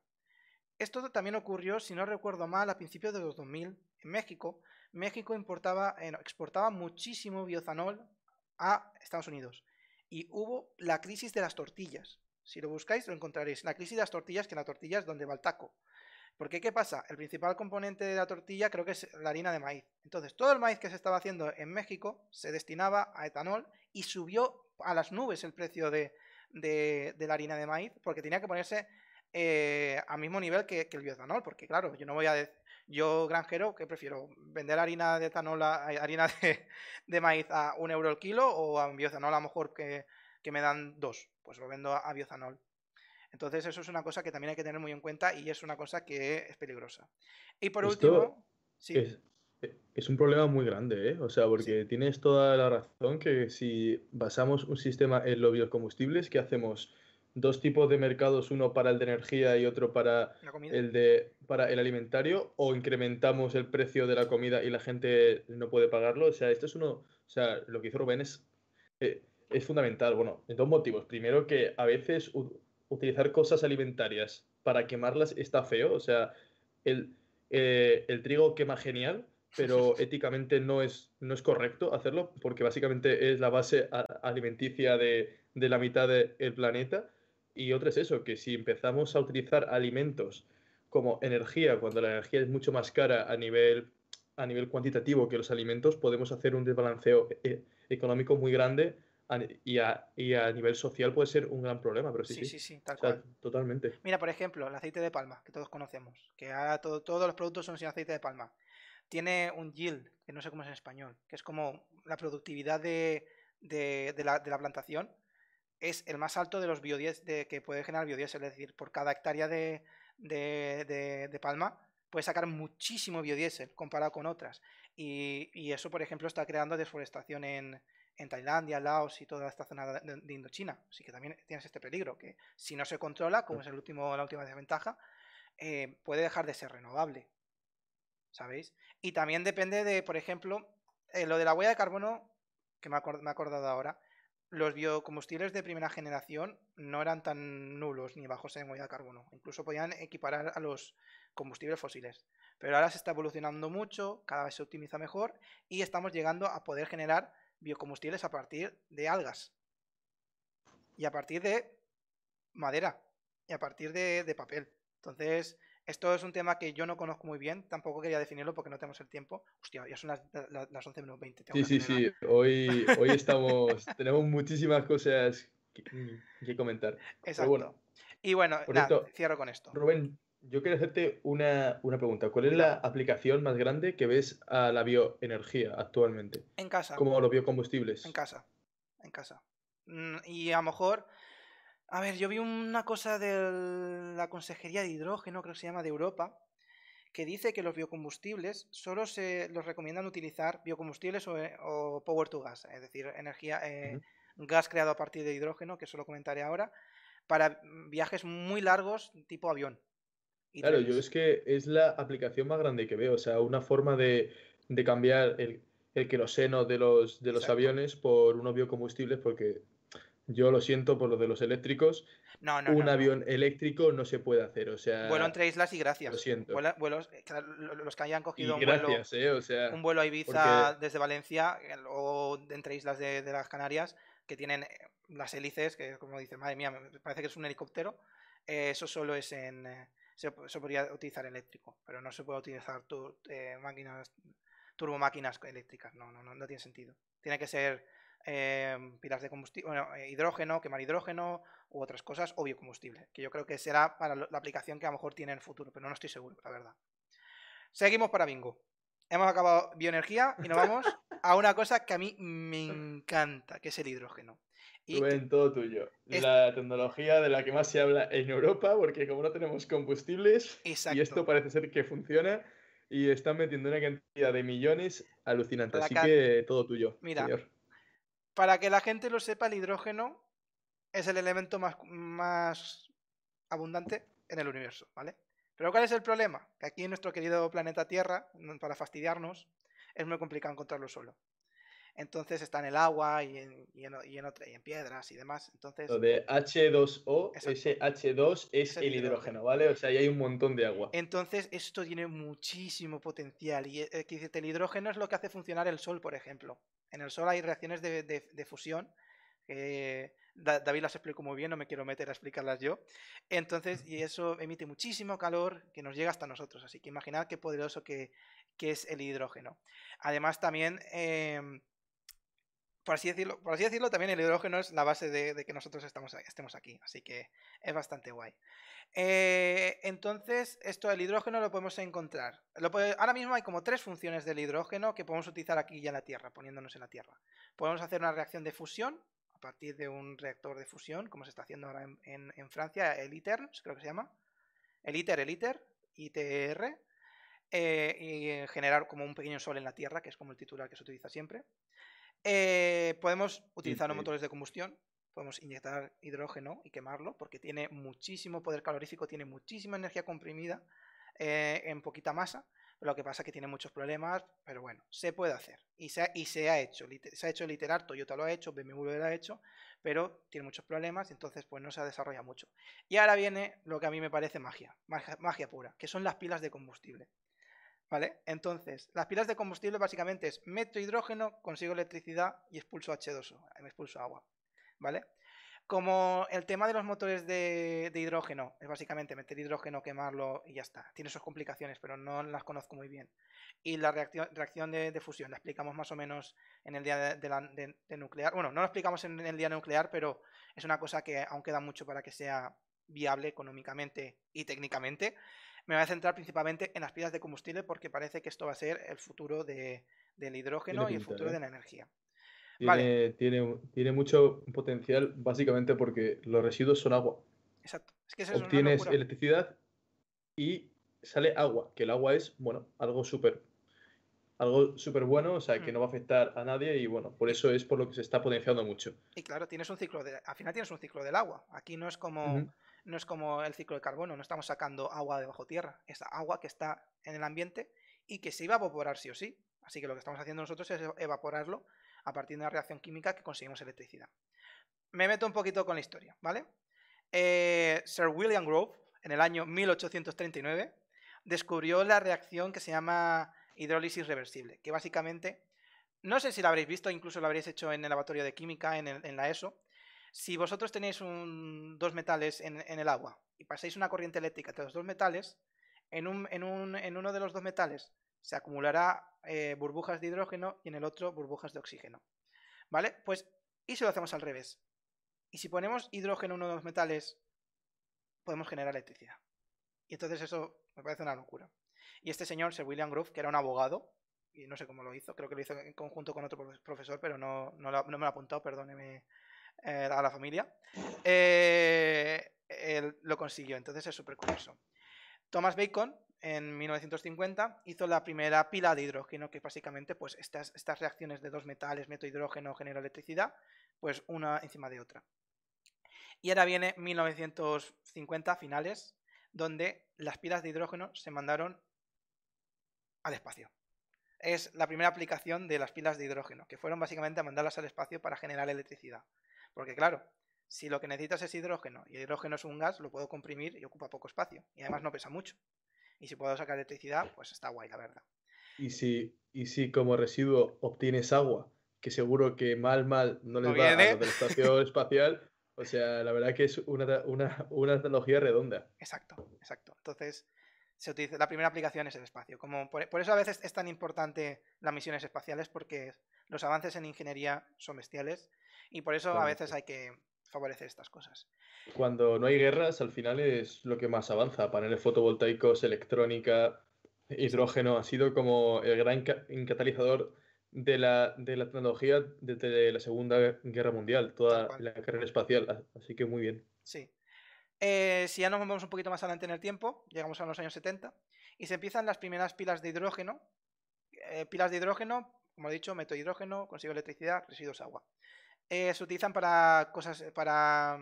Esto también ocurrió, si no recuerdo mal, a principios de los 2000 en México. México importaba, eh, exportaba muchísimo bioetanol a Estados Unidos. Y hubo la crisis de las tortillas. Si lo buscáis, lo encontraréis. La crisis de las tortillas, que la tortilla es donde va el taco. Porque, ¿qué pasa? El principal componente de la tortilla creo que es la harina de maíz. Entonces, todo el maíz que se estaba haciendo en México se destinaba a etanol y subió a las nubes el precio de, la harina de maíz porque tenía que ponerse eh, al mismo nivel que, el bioetanol. Porque, claro, yo no voy a. Yo, granjero, que prefiero vender harina de etanol, a, harina de, maíz a un euro el kilo o a un bioetanol a lo mejor que, me dan dos. Pues lo vendo a, bioetanol. Entonces eso es una cosa que también hay que tener muy en cuenta y es una cosa que es peligrosa. Y por último...
Es, es, un problema muy grande, ¿eh? O sea, porque tienes toda la razón que si basamos un sistema en los biocombustibles, ¿qué hacemos? Dos tipos de mercados, uno para el de energía y otro para el de para el alimentario, o incrementamos el precio de la comida y la gente no puede pagarlo. O sea, esto es uno, o sea, lo que hizo Rubén es, eh, es fundamental. Bueno, en dos motivos. Primero que a veces utilizar cosas alimentarias para quemarlas está feo. O sea, el, eh, el trigo quema genial, pero éticamente no es, no es correcto hacerlo porque básicamente es la base alimenticia de, de la mitad del planeta. Y otra es eso, que si empezamos a utilizar alimentos como energía, cuando la energía es mucho más cara a nivel, a nivel cuantitativo que los alimentos, podemos hacer un desbalanceo eh, económico muy grande y a, y a, nivel social puede ser un gran problema, pero sí, sí, sí, sí, tal cual. Totalmente.
Mira, por ejemplo, el aceite de palma, que todos conocemos, que ahora todos los productos son sin aceite de palma. Tiene un yield, que no sé cómo es en español, que es como la productividad de, de, la, de la, plantación, es el más alto de los biodiesel que puede generar biodiesel, es decir, por cada hectárea de, de palma puede sacar muchísimo biodiesel comparado con otras. Y, y, eso, por ejemplo, está creando deforestación en, en Tailandia, Laos y toda esta zona de, Indochina. Así que también tienes este peligro, que si no se controla, como es el último, la última desventaja, eh, puede dejar de ser renovable. ¿Sabéis? Y también depende de, por ejemplo, eh, lo de la huella de carbono, que me, he acordado ahora, los biocombustibles de primera generación no eran tan nulos ni bajos en huella de carbono. Incluso podían equiparar a los combustibles fósiles. Pero ahora se está evolucionando mucho, cada vez se optimiza mejor y estamos llegando a poder generar biocombustibles a partir de algas. Y a partir de madera. Y a partir de, papel. Entonces, esto es un tema que yo no conozco muy bien. Tampoco quería definirlo porque no tenemos el tiempo. Hostia, ya son las, las, 11 menos 20.
sí, sí, sí. Hoy, hoy estamos. tenemos muchísimas cosas que, comentar.
Exacto. y bueno, cierro con esto.
Rubén, yo quiero hacerte una, pregunta. ¿Cuál es la aplicación más grande que ves a la bioenergía actualmente?
En casa.
Como los biocombustibles.
En casa. En casa. Mm, y a lo mejor. A ver, yo vi una cosa de la Consejería de Hidrógeno, creo que se llama, de Europa, que dice que los biocombustibles solo se los recomiendan utilizar biocombustibles o, eh, power to gas, es decir, energía, eh, gas creado a partir de hidrógeno, que eso lo comentaré ahora, para viajes muy largos tipo avión.
Claro, yo es que es la aplicación más grande que veo, o sea, una forma de, cambiar el, el queroseno de los, de los aviones por unos biocombustibles, porque yo lo siento por lo de los eléctricos. No, no, un avión eléctrico no se puede hacer, o sea.
Vuelo entre islas y gracias.
Lo siento.
vuelos, eh, los que hayan cogido
un, vuelo, eh, o sea,
un vuelo a Ibiza desde Valencia o entre islas de, de, las Canarias que tienen eh, las hélices, que como dice, madre mía, me parece que es un helicóptero. eso solo es en, se, podría utilizar eléctrico, pero no se puede utilizar tu, eh, máquinas, turbomáquinas eléctricas, no, no, no, tiene sentido. Tiene que ser eh, pilas de combustible, bueno, eh, hidrógeno, quemar hidrógeno u otras cosas, o biocombustible, que yo creo que será para la aplicación que a lo mejor tiene en el futuro, pero no estoy seguro, la verdad. Seguimos para bingo. Hemos acabado bioenergía y nos vamos a una cosa que a mí me encanta, que es el hidrógeno.
Rubén, todo tuyo. La tecnología de la que más se habla en Europa, porque como no tenemos combustibles, y esto parece ser que funciona, y están metiendo una cantidad de millones alucinante. Así que todo tuyo.
Mira, para que la gente lo sepa, el hidrógeno es el elemento más, más abundante en el universo, ¿vale? Pero ¿cuál es el problema? Que aquí en nuestro querido planeta Tierra, para fastidiarnos, es muy complicado encontrarlo solo entonces está en el agua y en, y en, y en, piedras y demás. Entonces,
Lo de H2O, ese H2 es, el hidrógeno, ¿vale? O sea, ahí hay un montón de agua.
Entonces, esto tiene muchísimo potencial. Y eh, el hidrógeno es lo que hace funcionar el Sol, por ejemplo. En el Sol hay reacciones de, fusión David las explicó muy bien, no me quiero meter a explicarlas yo. Entonces, y eso emite muchísimo calor que nos llega hasta nosotros. Así que imaginad qué poderoso que, es el hidrógeno. Además, también, em, por, así decirlo, por así decirlo, también el hidrógeno es la base de, que nosotros estamos, estemos aquí. Así que es bastante guay. Eh, entonces, esto del hidrógeno lo podemos encontrar. ahora mismo hay como tres funciones del hidrógeno que podemos utilizar aquí ya en la Tierra, poniéndonos en la Tierra. Podemos hacer una reacción de fusión a partir de un reactor de fusión, como se está haciendo ahora en, Francia, el ITER, creo que se llama. El ITER, el ITER, ITR, eh, y generar como un pequeño sol en la Tierra, que es como el titular que se utiliza siempre. Eh, podemos utilizar motores de combustión, podemos inyectar hidrógeno y quemarlo, porque tiene muchísimo poder calorífico, tiene muchísima energía comprimida eh, en poquita masa. Lo que pasa es que tiene muchos problemas, pero bueno, se puede hacer. Y se ha, y se ha hecho. Se ha hecho literar, Toyota lo ha hecho, BMW lo ha hecho, pero tiene muchos problemas, entonces pues no se ha desarrollado mucho. Y ahora viene lo que a mí me parece magia, magia, pura, que son las pilas de combustible. ¿Vale? Entonces, las pilas de combustible básicamente es meto hidrógeno, consigo electricidad y expulso H2O, me expulso agua. ¿Vale? Como el tema de los motores de, hidrógeno, es básicamente meter hidrógeno, quemarlo y ya está. Tiene sus complicaciones, pero no las conozco muy bien. Y la reacción, de, fusión la explicamos más o menos en el día de, nuclear. Bueno, no lo explicamos en el día nuclear, pero es una cosa que aún queda mucho para que sea viable económicamente y técnicamente. Me voy a centrar principalmente en las pilas de combustible porque parece que esto va a ser el futuro del hidrógeno y el futuro ¿eh? de la energía.
Tiene, tiene, tiene, mucho potencial básicamente porque los residuos son agua.
Exacto. Es que
Obtienes electricidad y sale agua, que el agua es, bueno, algo súper algo súper bueno, o sea, que mm. no va a afectar a nadie y bueno, por eso es por lo que se está potenciando mucho.
Y claro, tienes un ciclo de, al final tienes un ciclo del agua. Aquí no es como no es como el ciclo de carbono, no estamos sacando agua de bajo tierra, es agua que está en el ambiente y que se iba a evaporar sí o sí. Así que lo que estamos haciendo nosotros es evaporarlo a partir de una reacción química que conseguimos electricidad. Me meto un poquito con la historia, ¿vale? Eh, Sir William Grove, en el año 1839, descubrió la reacción que se llama hidrólisis reversible, que básicamente, no sé si la habréis visto, incluso lo habréis hecho en el laboratorio de química, en, la ESO. Si vosotros tenéis dos metales en, el agua y pasáis una corriente eléctrica entre los dos metales, en, uno de los dos metales se acumulará eh, burbujas de hidrógeno y en el otro burbujas de oxígeno. ¿Vale? Pues, ¿y si lo hacemos al revés? Y si ponemos hidrógeno en uno de los metales, podemos generar electricidad. Y entonces eso me parece una locura. Y este señor, Sir William Grove, que era un abogado, y no sé cómo lo hizo, creo que lo hizo en conjunto con otro profesor, pero no, me lo ha apuntado, perdóneme eh, a la familia, eh, él lo consiguió, entonces es súper curioso. Thomas Bacon, en 1950, hizo la primera pila de hidrógeno, que básicamente pues estas, estas reacciones de dos metales, meto hidrógeno, genera electricidad, pues una encima de otra. Y ahora viene 1950, finales, donde las pilas de hidrógeno se mandaron al espacio. Es la primera aplicación de las pilas de hidrógeno, que fueron básicamente a mandarlas al espacio para generar electricidad. Porque claro, si lo que necesitas es hidrógeno y el hidrógeno es un gas, lo puedo comprimir y ocupa poco espacio. Y además no pesa mucho. Y si puedo sacar electricidad, pues está guay, la verdad.
Y si, y si como residuo obtienes agua, que seguro que mal, mal no les va a la estación espacial, o sea, la verdad que es una, una, una tecnología redonda.
Exacto, exacto. Entonces, se utiliza, la primera aplicación es el espacio. Como por, eso a veces es tan importante las misiones espaciales, porque los avances en ingeniería son bestiales y por eso a veces hay que favorecer estas cosas.
Cuando no hay guerras, al final es lo que más avanza. Paneles fotovoltaicos, electrónica, hidrógeno, ha sido como el gran catalizador de la, de la tecnología desde la Segunda Guerra Mundial, toda la carrera espacial. Así que muy bien.
Sí. Eh, si ya nos movemos un poquito más adelante en el tiempo, llegamos a los años 70, y se empiezan las primeras pilas de hidrógeno. Eh, pilas de hidrógeno, como he dicho, meto hidrógeno, consigo electricidad, residuos agua. Eh, se utilizan para cosas, para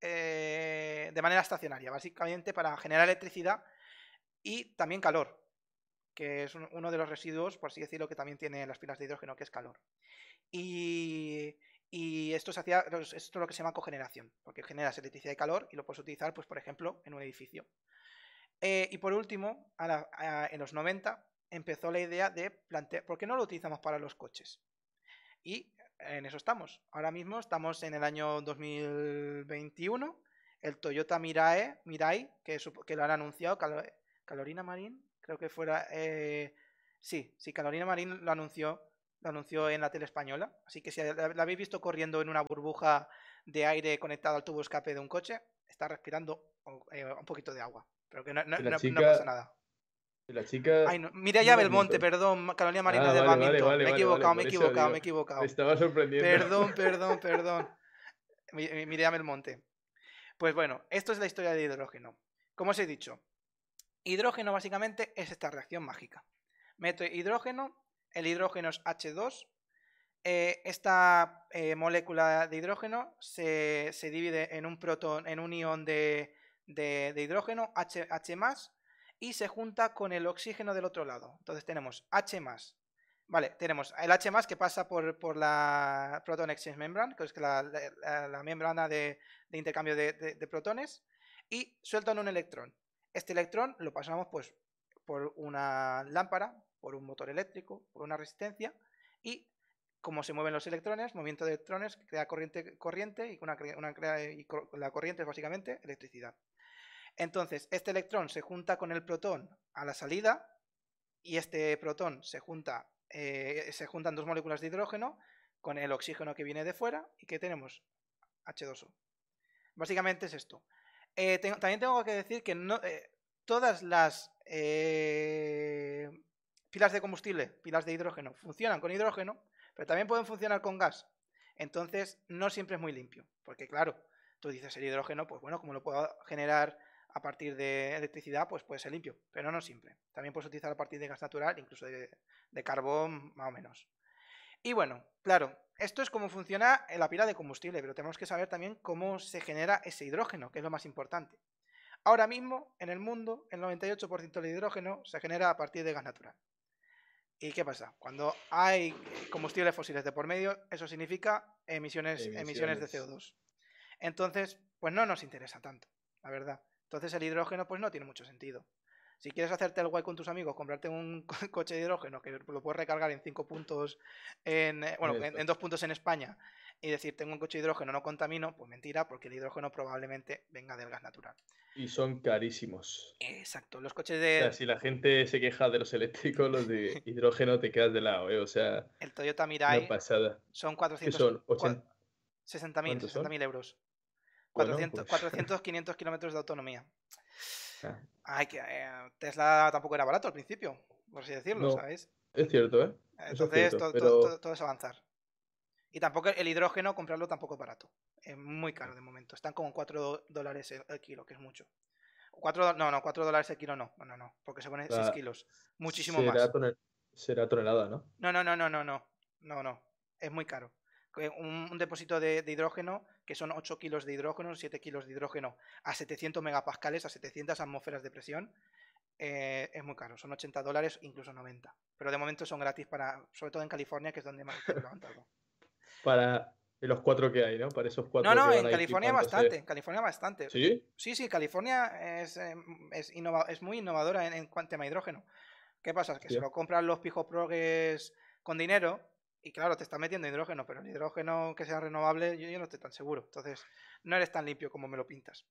de manera estacionaria, básicamente para generar electricidad y también calor, que es uno de los residuos, por así decirlo, que también tiene las pilas de hidrógeno, que es calor. Y y esto, se hacía, esto es lo que se llama cogeneración, porque generas electricidad y calor y lo puedes utilizar, pues, por ejemplo, en un edificio. Eh, y por último, en los 90 empezó la idea de plantear, ¿por qué no lo utilizamos para los coches? Y en eso estamos. Ahora mismo estamos en el año 2021. El Toyota Mirai, Mirai que, que lo han anunciado, Calorina Marín, creo que fuera... Eh, sí, sí, Calorina Marín lo anunció, lo anunció en la tele española. Así que si la, habéis visto corriendo en una burbuja de aire conectado al tubo escape de un coche, está respirando eh, un poquito de agua. Pero que no, no pasa nada.
La chica.
Ay, no. ya Belmonte, perdón, Carolina Marina ah, del vale, me he equivocado, me he equivocado, me he equivocado.
estaba sorprendiendo.
Perdón, perdón, perdón. Mireia Belmonte. Pues bueno, esto es la historia del hidrógeno. Como os he dicho, hidrógeno básicamente es esta reacción mágica. Meto hidrógeno, el hidrógeno es H2. Eh, esta eh, molécula de hidrógeno se, divide en un protón, en un ion de, de, de hidrógeno, H, H y se junta con el oxígeno del otro lado. Entonces tenemos H Vale, tenemos el H que pasa por, la Proton Exchange Membrane, que es la, membrana de, intercambio de, protones, y sueltan un electrón. Este electrón lo pasamos pues por una lámpara, por un motor eléctrico, por una resistencia, y como se mueven los electrones, movimiento de electrones crea corriente, corriente y, una, y la corriente es básicamente electricidad. Entonces, este electrón se junta con el protón a la salida y este protón se junta, eh, se juntan dos moléculas de hidrógeno con el oxígeno que viene de fuera y que tenemos H2O. Básicamente es esto. Eh, también tengo que decir que no, eh, todas las pilas de combustible, pilas de hidrógeno, funcionan con hidrógeno, pero también pueden funcionar con gas. Entonces, no siempre es muy limpio, porque claro, tú dices el hidrógeno, pues bueno, como lo puedo generar a partir de electricidad, pues puede ser limpio, pero no siempre. También puedes utilizar a partir de gas natural, incluso de, carbón, más o menos. Y bueno, claro, esto es cómo funciona la pila de combustible, pero tenemos que saber también cómo se genera ese hidrógeno, que es lo más importante. Ahora mismo, en el mundo, el 98% del hidrógeno se genera a partir de gas natural. ¿Y qué pasa? Cuando hay combustibles fósiles de por medio, eso significa emisiones, emisiones de CO2. Entonces, pues no nos interesa tanto, la verdad. Entonces el hidrógeno pues no tiene mucho sentido. Si quieres hacerte el guay con tus amigos, comprarte un coche de hidrógeno que lo puedes recargar en cinco puntos, en, eh, bueno, en, dos puntos en España y decir tengo un coche de hidrógeno, no contamino, pues mentira, porque el hidrógeno probablemente venga del gas natural.
Y son carísimos.
Exacto, los coches de...
O sea, si la gente se queja de los eléctricos, los de hidrógeno te quedas de lado, ¿eh? O sea...
El Toyota Mirai
pasada.
son 400... son? 60.000 60 euros. 400, 400 500 kilómetros de autonomía. Ay, que eh, Tesla tampoco era barato al principio, por así decirlo, ¿sabes?
Es cierto, ¿eh?
Entonces, todo, es avanzar. Y tampoco el hidrógeno, comprarlo tampoco es barato. Es muy caro de momento. Están como 4 dólares el, kilo, que es mucho. 4, no, no, 4 dólares el kilo no. No, no, no. Porque se pone 6 kilos. Muchísimo
más. será tonelada, ¿no?
No, no, no, no, no, no. No, no. Es muy caro un, depósito de, hidrógeno, que son 8 kilos de hidrógeno, 7 kilos de hidrógeno a 700 megapascales, a 700 atmósferas de presión, eh, es muy caro. Son 80 dólares, incluso 90. Pero de momento son gratis, para, sobre todo en California, que es donde más lo han
Para los cuatro que hay, ¿no? Para esos cuatro.
No, no, en California bastante. En California bastante.
¿Sí?
Sí, sí, California es, em, es, es muy innovadora en, en tema de hidrógeno. ¿Qué pasa? Que se lo compran los pijos progres con dinero y claro, te está metiendo hidrógeno, pero el hidrógeno que sea renovable yo, no estoy tan seguro. Entonces, no eres tan limpio como me lo pintas.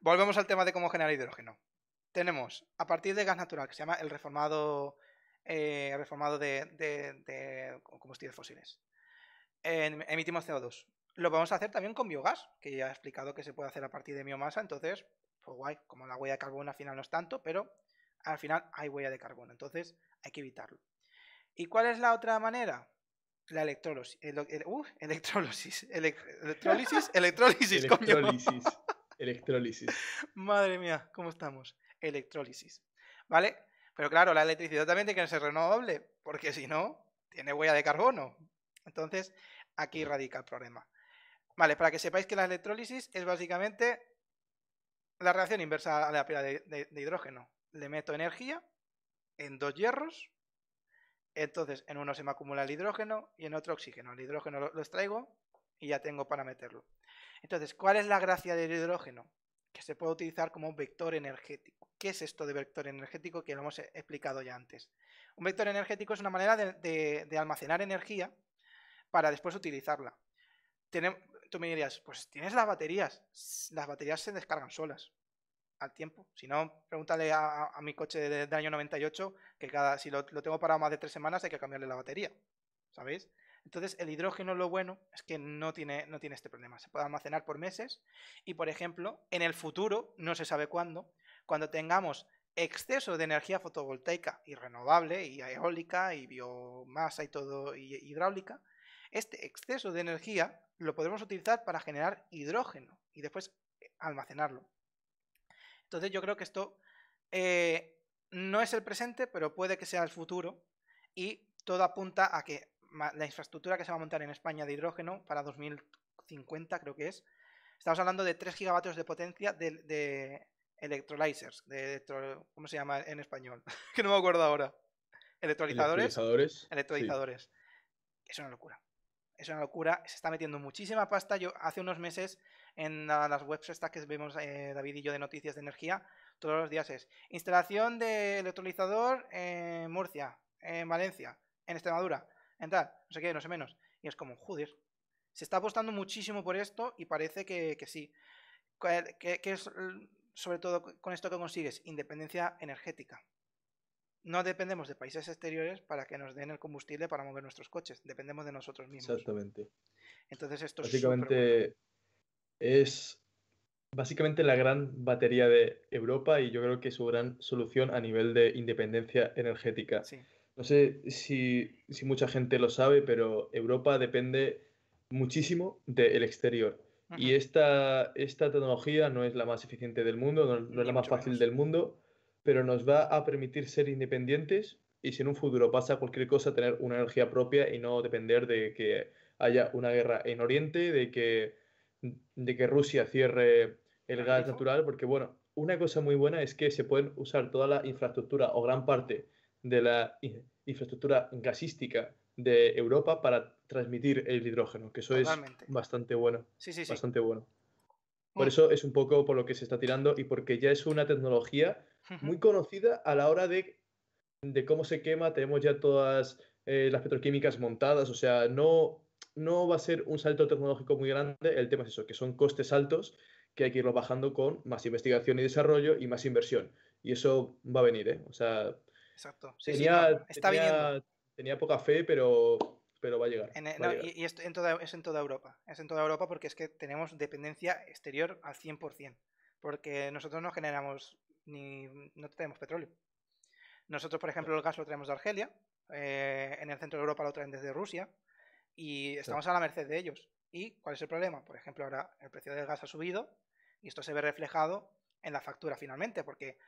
Volvemos al tema de cómo generar hidrógeno. Tenemos, a partir de gas natural, que se llama el reformado, eh, reformado de, combustibles fósiles, emitimos CO2. Lo a hacer también con biogás, que ya he explicado que se puede hacer a partir de biomasa. Entonces, pues guay, como la huella de carbono al final no es tanto, pero al final hay huella de carbono. Entonces, hay que evitarlo. ¿Y cuál es la otra manera? La electrólisis. uh, electrólisis. electrólisis. Electrólisis,
electrólisis. Electrólisis.
Madre mía, ¿cómo estamos? Electrólisis. ¿Vale? Pero claro, la electricidad también tiene que ser renovable, porque si no, tiene huella de carbono. Entonces, aquí radica el problema. Vale, para que sepáis que la electrólisis es básicamente la reacción inversa a la pila de hidrógeno. Le meto energía en dos hierros entonces, en uno se me acumula el hidrógeno y en otro oxígeno. El hidrógeno lo, extraigo y ya tengo para meterlo. Entonces, ¿cuál es la gracia del hidrógeno? Que se puede utilizar como vector energético. ¿Qué es esto de vector energético? Que lo hemos explicado ya antes. Un vector energético es una manera de, almacenar energía para después utilizarla. tú me dirías, pues tienes las baterías. Las baterías se descargan solas al tiempo. Si no, pregúntale a, mi coche del año 98 que cada, si lo, tengo parado más de tres semanas hay que cambiarle la batería. ¿Sabéis? Entonces, el hidrógeno lo bueno es que no tiene, no tiene este problema. Se puede almacenar por meses y, por ejemplo, en el futuro, no se sabe cuándo, cuando tengamos exceso de energía fotovoltaica y renovable, y eólica, y biomasa y todo, y hidráulica, este exceso de energía lo podremos utilizar para generar hidrógeno y después almacenarlo. Entonces yo creo que esto eh, no es el presente, pero puede que sea el futuro y todo apunta a que la infraestructura que se va a montar en España de hidrógeno para 2050, creo que es, estamos hablando de 3 gigavatios de potencia de, de electrolyzers, de ¿cómo se llama en español? que no me acuerdo ahora. Electrolizadores.
Electrolizadores.
Electrolizadores. Es una locura. Es una locura. Se está metiendo muchísima pasta. Yo hace unos meses en las webs estas que vemos eh, David y yo de noticias de energía, todos los días es instalación de electrolizador en Murcia, en Valencia, en Extremadura no sé qué, no sé menos. Y es como, joder, se está apostando muchísimo por esto y parece que, sí. ¿Qué, es sobre todo con esto que consigues? Independencia energética. No dependemos de países exteriores para que nos den el combustible para mover nuestros coches. Dependemos de nosotros mismos.
Exactamente.
Entonces esto
básicamente es básicamente la gran batería de Europa y yo creo que es su gran solución a nivel de independencia energética.
Sí.
No sé si, mucha gente lo sabe, pero Europa depende muchísimo del exterior. Y esta, esta tecnología no es la más eficiente del mundo, no, es la más fácil del mundo, pero nos va a permitir ser independientes y si en un futuro pasa cualquier cosa, tener una energía propia y no depender de que haya una guerra en Oriente, de que, de que Rusia cierre el gas natural, porque bueno, una cosa muy buena es que se pueden usar toda la infraestructura o gran parte de la infraestructura gasística de Europa para transmitir el hidrógeno, que eso es bastante bueno.
Sí, sí,
sí. Bastante bueno. Por mm. eso es un poco por lo que se está tirando y porque ya es una tecnología muy conocida a la hora de, de cómo se quema. Tenemos ya todas eh, las petroquímicas montadas, o sea, no, no va a ser un salto tecnológico muy grande. El tema es eso, que son costes altos que hay que irlo bajando con más investigación y desarrollo y más inversión. Y eso va a venir, ¿eh? O sea,
Exacto.
tenía, tenía, poca fe, pero, pero va a llegar.
E, y, esto en toda, es en toda Europa. Es en toda Europa porque es que tenemos dependencia exterior al 100%. Porque nosotros no generamos ni. no tenemos petróleo. Nosotros, por ejemplo, el gas lo traemos de Argelia. Eh, en el centro de Europa lo traen desde Rusia. Y estamos a la merced de ellos. ¿Y cuál es el problema? Por ejemplo, ahora el precio del gas ha subido y esto se ve reflejado en la factura finalmente, porque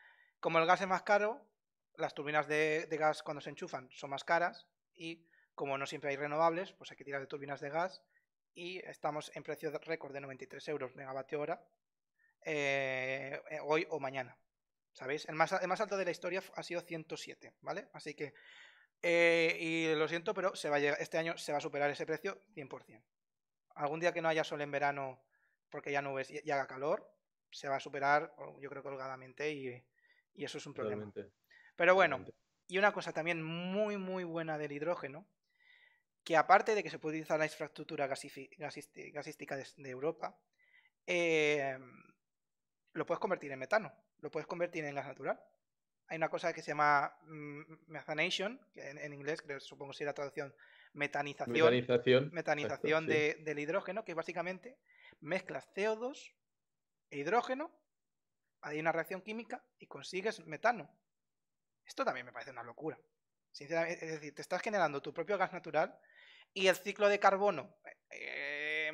como el gas es más caro, las turbinas de, gas cuando se enchufan son más caras y como no siempre hay renovables, pues hay que tirar de turbinas de gas y estamos en precio de récord de 93 euros megavatio hora eh, eh, hoy o mañana. ¿Sabéis? El más, más, alto de la historia ha sido 107, ¿vale? Así que, eh, y lo siento, pero se va a llegar, este año se va a superar ese precio 100%. Algún día que no haya sol en verano porque ya nubes y, haga calor, se va a superar, yo creo, colgadamente y, y eso es un problema. Pero bueno, y una cosa también muy, muy buena del hidrógeno, que aparte de que se puede utilizar la infraestructura gasística de, Europa, eh, lo puedes convertir en metano, lo puedes convertir en gas natural. Hay una cosa que se llama mm, methanation, que en, inglés creo, supongo que la traducción metanización,
metanización,
del hidrógeno, que básicamente mezclas CO2 e hidrógeno, hay una reacción química y consigues metano. Esto también me parece una locura. Sinceramente, es decir, te estás generando tu propio gas natural y el ciclo de carbono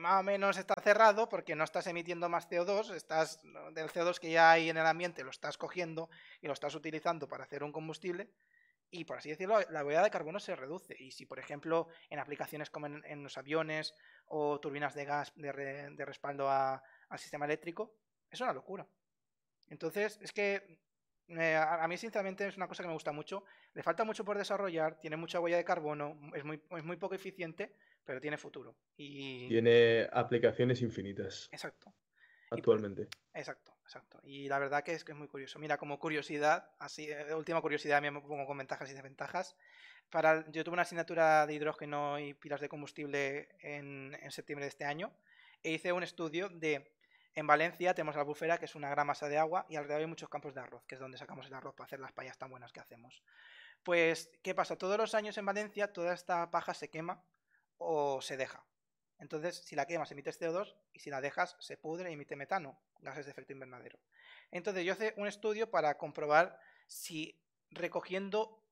más o menos está cerrado porque no estás emitiendo más CO2, estás del CO2 que ya hay en el ambiente lo estás cogiendo y lo estás utilizando para hacer un combustible y por así decirlo, la huella de carbono se reduce. Y si, por ejemplo, en aplicaciones como en, los aviones o turbinas de gas de, respaldo al sistema eléctrico, es una locura. Entonces, es que a, mí, sinceramente, es una cosa que me gusta mucho. Le falta mucho por desarrollar, tiene mucha huella de carbono, es muy, es muy poco eficiente, pero tiene futuro. Y...
Tiene aplicaciones infinitas.
Exacto.
Actualmente.
exacto, exacto. Y la verdad que es que es muy curioso. Mira, como curiosidad, así, eh, última curiosidad, me pongo con ventajas y desventajas. para, yo tuve una asignatura de hidrógeno y pilas de combustible en, en septiembre de este año e hice un estudio de en Valencia tenemos la bufera, que es una gran masa de agua, y alrededor hay muchos campos de arroz, que es donde sacamos el arroz para hacer las payas tan buenas que hacemos. Pues, ¿qué pasa? Todos los años en Valencia toda esta paja se quema o se deja. Entonces, si la quemas emite CO2 y si la dejas se pudre y emite metano, gases de efecto invernadero. Entonces, yo hice un estudio para comprobar si recogiendo,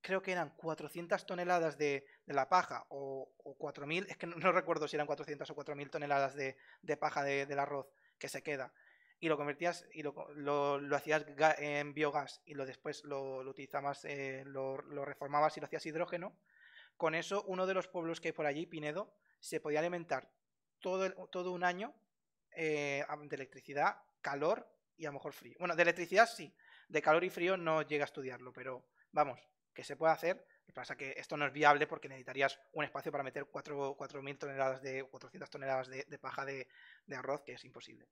creo que eran 400 toneladas de, la paja o, 4.000, es que no, recuerdo si eran 400 o 4.000 toneladas de, paja del arroz que se queda, y lo convertías y lo, lo, hacías en biogás y lo después lo, utilizabas, eh, lo, reformabas y lo hacías hidrógeno, con eso uno de los pueblos que hay por allí, Pinedo, se podía alimentar todo, todo un año eh, de electricidad, calor y a lo mejor frío. Bueno, de electricidad sí, de calor y frío no llega a estudiarlo, pero vamos, que se puede hacer. Lo que pasa es que esto no es viable porque necesitarías un espacio para meter 4.000 toneladas de 400 toneladas de, paja de, de, arroz, que es imposible.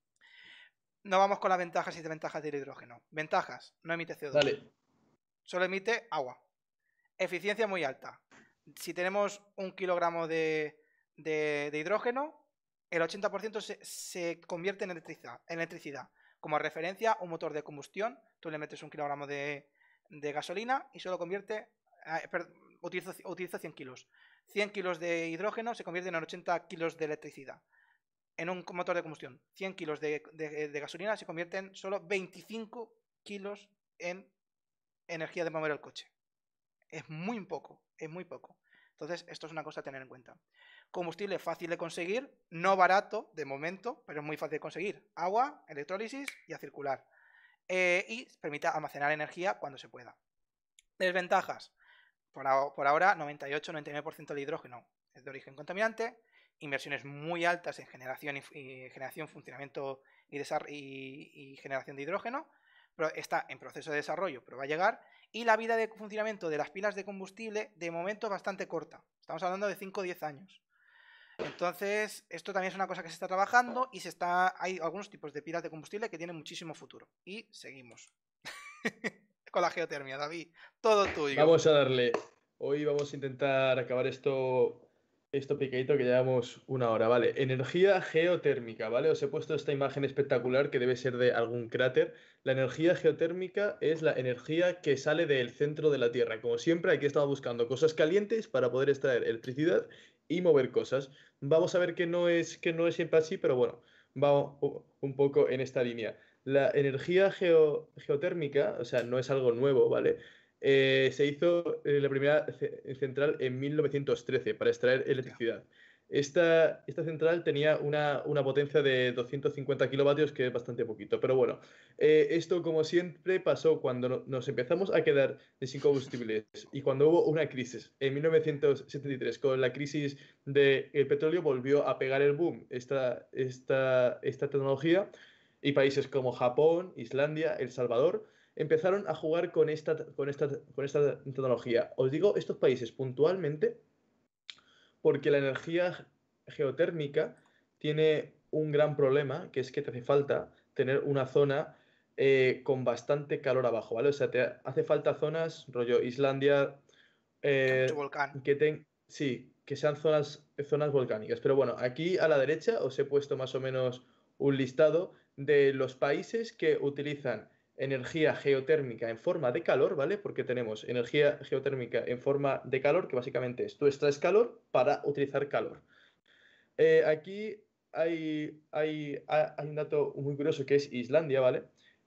No vamos con las ventajas y desventajas del hidrógeno. Ventajas, no emite CO2. Solo emite agua. Eficiencia muy alta. Si tenemos un kilogramo de, hidrógeno, el 80% se, convierte en electricidad. Como referencia, un motor de combustión, tú le metes un kilogramo de, gasolina y solo convierte, eh, utilizo, 100 kilos. 100 kilos de hidrógeno se convierten en 80 kilos de electricidad en un motor de combustión 100 kilos de, gasolina se convierten solo 25 kilos en energía de mover el coche. Es muy poco, es muy poco. Entonces, esto es una cosa a tener en cuenta. Combustible fácil de conseguir, no barato de momento, pero es muy fácil de conseguir. Agua, electrólisis y a circular. Eh, y permite almacenar energía cuando se pueda. Desventajas. Por, ahora, 98-99% del hidrógeno es de origen contaminante inversiones muy altas en generación y, generación, funcionamiento y, y, generación de hidrógeno, pero está en proceso de desarrollo, pero va a llegar, y la vida de funcionamiento de las pilas de combustible de momento es bastante corta. Estamos hablando de 5 o 10 años. Entonces, esto también es una cosa que se está trabajando y se está hay algunos tipos de pilas de combustible que tienen muchísimo futuro. Y seguimos. Con la geotermia, David. Todo tuyo.
Vamos a darle. Hoy vamos a intentar acabar esto esto picadito que llevamos una hora, vale. Energía geotérmica, ¿vale? Os he puesto esta imagen espectacular que debe ser de algún cráter. La energía geotérmica es la energía que sale del centro de la Tierra. Como siempre, aquí estamos buscando cosas calientes para poder extraer electricidad y mover cosas. Vamos a ver que no es, que no es siempre así, pero bueno, vamos un poco en esta línea. La energía geotérmica, o sea, no es algo nuevo, ¿vale? Eh, se hizo eh, la primera central en 1913 para extraer electricidad. Esta, esta central tenía una, potencia de 250 kilovatios, que es bastante poquito. Pero bueno, eh, esto como siempre pasó cuando nos empezamos a quedar sin combustibles y cuando hubo una crisis en 1973 con la crisis del petróleo volvió a pegar el boom esta, esta, esta tecnología y países como Japón, Islandia, El Salvador empezaron a jugar con esta, con esta, con esta tecnología. Os digo estos países puntualmente porque la energía geotérmica tiene un gran problema, que es que te hace falta tener una zona eh, con bastante calor abajo, ¿vale? O sea, te hace falta zonas, rollo Islandia,
eh,
que sí, que sean zonas, zonas volcánicas. Pero bueno, aquí a la derecha os he puesto más o menos un listado de los países que utilizan energía geotérmica en forma de calor, ¿vale? Porque tenemos energía geotérmica en forma de calor, que básicamente es tú extraes calor para utilizar calor. Eh, aquí hay, hay, hay, un dato muy curioso que es Islandia, ¿vale?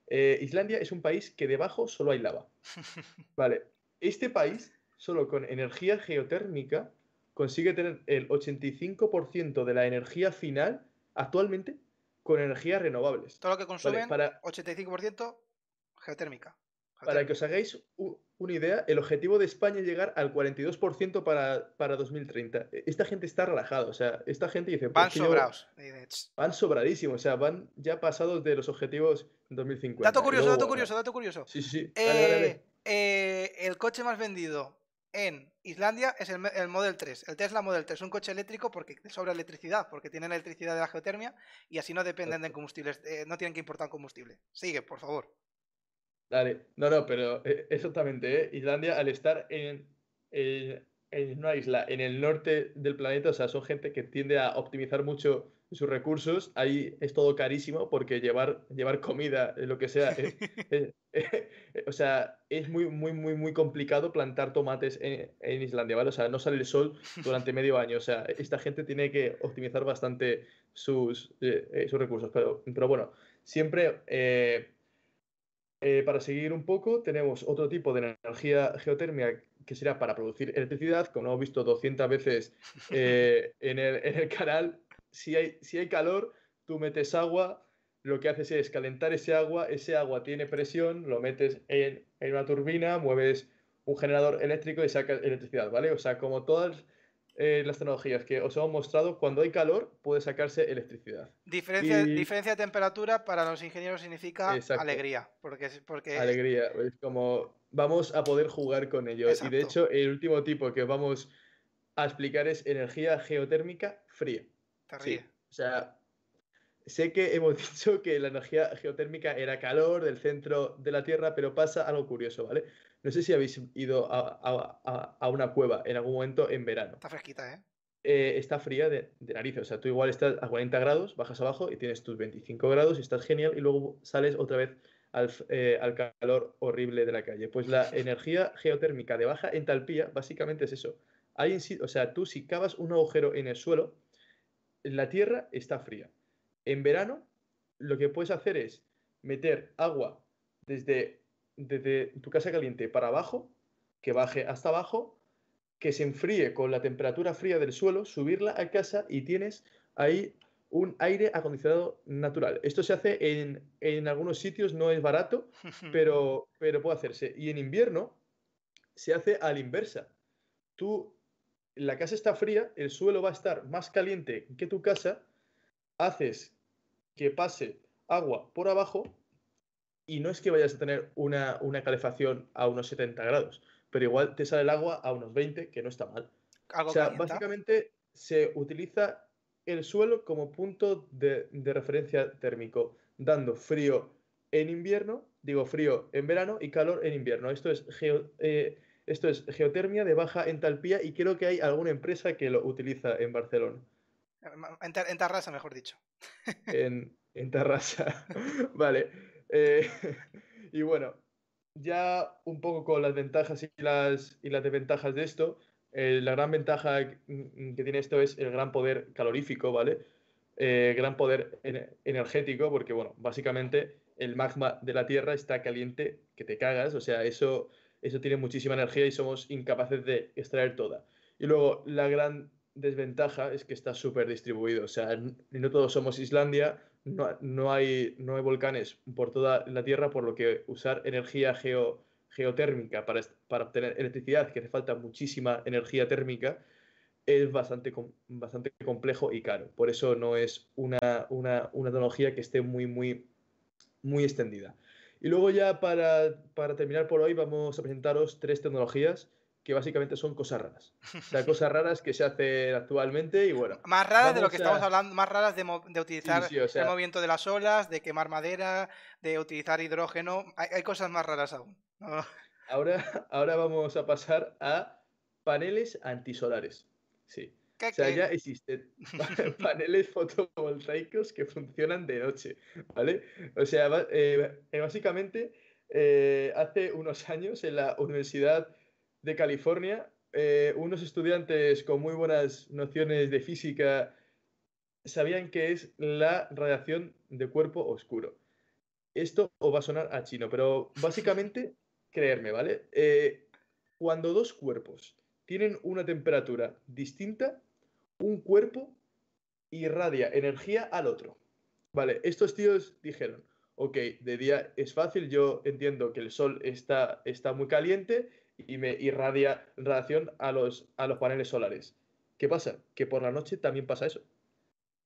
Eh, Islandia es un país que debajo solo hay lava. Vale, este país, solo con energía geotérmica, consigue tener el 85% de la energía final actualmente con energías renovables.
Todo lo que consumen, para... 85% geotérmica.
Para que os hagáis una idea, el objetivo de España es llegar al 42% para, para 2030. E, esta gente está relajada, o sea, esta gente dice...
Van sobrados.
Van sobradísimos, o sea, van ya pasados de los objetivos en 2050.
Dato curioso, dato curioso, dato curioso.
Sí, sí,
eh, eh, el coche más vendido en Islandia es el, Model 3, el Tesla Model 3, un coche eléctrico porque sobra electricidad, porque tienen electricidad de la geotermia y así no dependen de combustibles, eh, no tienen que importar combustible. Sigue, por favor.
Dale, no, no, pero eh, exactamente, ¿eh? Islandia al estar en, en, en una isla en el norte del planeta, o sea, son gente que tiende a optimizar mucho sus recursos, ahí es todo carísimo porque llevar, llevar comida, lo que sea, o sea, es muy, muy, muy, muy complicado plantar tomates en, Islandia, ¿vale? O sea, no sale el sol durante medio año, o sea, esta gente tiene que optimizar bastante sus, eh, eh, sus recursos, pero, pero bueno, siempre... Eh, para seguir un poco, tenemos otro tipo de energía geotérmica que será para producir electricidad, como hemos visto 200 veces en, el, en, el, canal, si hay, si hay calor, tú metes agua, lo que haces es calentar ese agua, ese agua tiene presión, lo metes en, una turbina, mueves un generador eléctrico y sacas electricidad, ¿vale? O sea, como todas eh, las tecnologías que os hemos mostrado, cuando hay calor puede sacarse electricidad.
Diferencia, diferencia de temperatura para los ingenieros significa alegría, porque, porque...
Alegría, es como vamos a poder jugar con ello. Y de hecho, el último tipo que vamos a explicar es energía geotérmica fría. Sí. O sea, sé que hemos dicho que la energía geotérmica era calor del centro de la Tierra, pero pasa algo curioso, ¿vale? No sé si habéis ido a, una cueva en algún momento en verano.
Está fresquita, ¿eh?
eh está fría de, de nariz. O sea, tú igual estás a 40 grados, bajas abajo y tienes tus 25 grados y estás genial y luego sales otra vez al, eh, al, calor horrible de la calle. Pues la energía geotérmica de baja entalpía básicamente es eso. Hay, o sea, tú si cavas un agujero en el suelo, la tierra está fría. En verano, lo que puedes hacer es meter agua desde, desde tu casa caliente para abajo, que baje hasta abajo, que se enfríe con la temperatura fría del suelo, subirla a casa y tienes ahí un aire acondicionado natural. Esto se hace en, en algunos sitios, no es barato, pero, pero puede hacerse. Y en invierno se hace a la inversa. Tú la casa está fría, el suelo va a estar más caliente que tu casa, haces que pase agua por abajo y no es que vayas a tener una, calefacción a unos 70 grados, pero igual te sale el agua a unos 20, que no está mal. O sea, básicamente se utiliza el suelo como punto de, referencia térmico, dando frío en invierno, digo frío en verano y calor en invierno. Esto es geo, eh, esto es geotermia de baja entalpía y creo que hay alguna empresa que lo utiliza en Barcelona.
En, Tarrasa, mejor dicho.
En, en Tarrasa. vale. Eh, y bueno, ya un poco con las ventajas y las, y las desventajas de esto, eh, la gran ventaja que tiene esto es el gran poder calorífico, ¿vale? Eh, gran poder energético, porque bueno, básicamente el magma de la Tierra está caliente que te cagas, o sea, eso eso tiene muchísima energía y somos incapaces de extraer toda. Y luego la gran desventaja es que está súper distribuido, o sea, no todos somos Islandia, no, hay, no hay volcanes por toda la Tierra, por lo que usar energía geotérmica para, para obtener electricidad, que hace falta muchísima energía térmica, es bastante, bastante complejo y caro. Por eso no es una, una, una tecnología que esté muy, muy, muy extendida. Y luego ya para, terminar por hoy vamos a presentaros tres tecnologías que básicamente son cosas raras. O sea, cosas raras que se hacen actualmente y bueno.
Más raras de lo que estamos hablando, más raras de, utilizar el movimiento de las olas, de quemar madera, de utilizar hidrógeno. Hay, cosas más raras aún.
Ahora, ahora vamos a pasar a paneles antisolares. Sí. O sea, ya existen paneles fotovoltaicos que funcionan de noche, ¿vale? O sea, eh, básicamente, eh, hace unos años en la Universidad de California, unos estudiantes con muy buenas nociones de física sabían qué es la radiación de cuerpo oscuro. Esto os va a sonar a chino, pero básicamente, creerme, ¿vale? cuando dos cuerpos tienen una temperatura distinta, un cuerpo irradia energía al otro. Vale, estos tíos dijeron, ok, de día es fácil, yo entiendo que el sol está, está muy caliente y me irradia radiación a los, a los paneles solares. ¿Qué pasa? Que por la noche también pasa eso.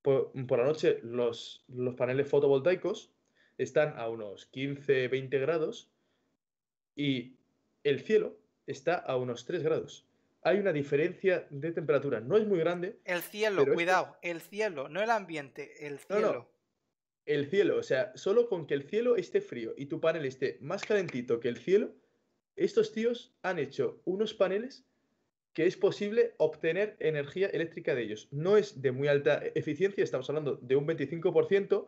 Por, la noche los, los paneles fotovoltaicos están a unos 15, 20 grados y el cielo está a unos 3 grados hay una diferencia de temperatura. No es muy grande.
El cielo, cuidado, el cielo, no el ambiente, el cielo.
El cielo, o sea, solo con que el cielo esté frío y tu panel esté más calentito que el cielo, estos tíos han hecho unos paneles que es posible obtener energía eléctrica de ellos. No es de muy alta eficiencia, estamos hablando de un 25%,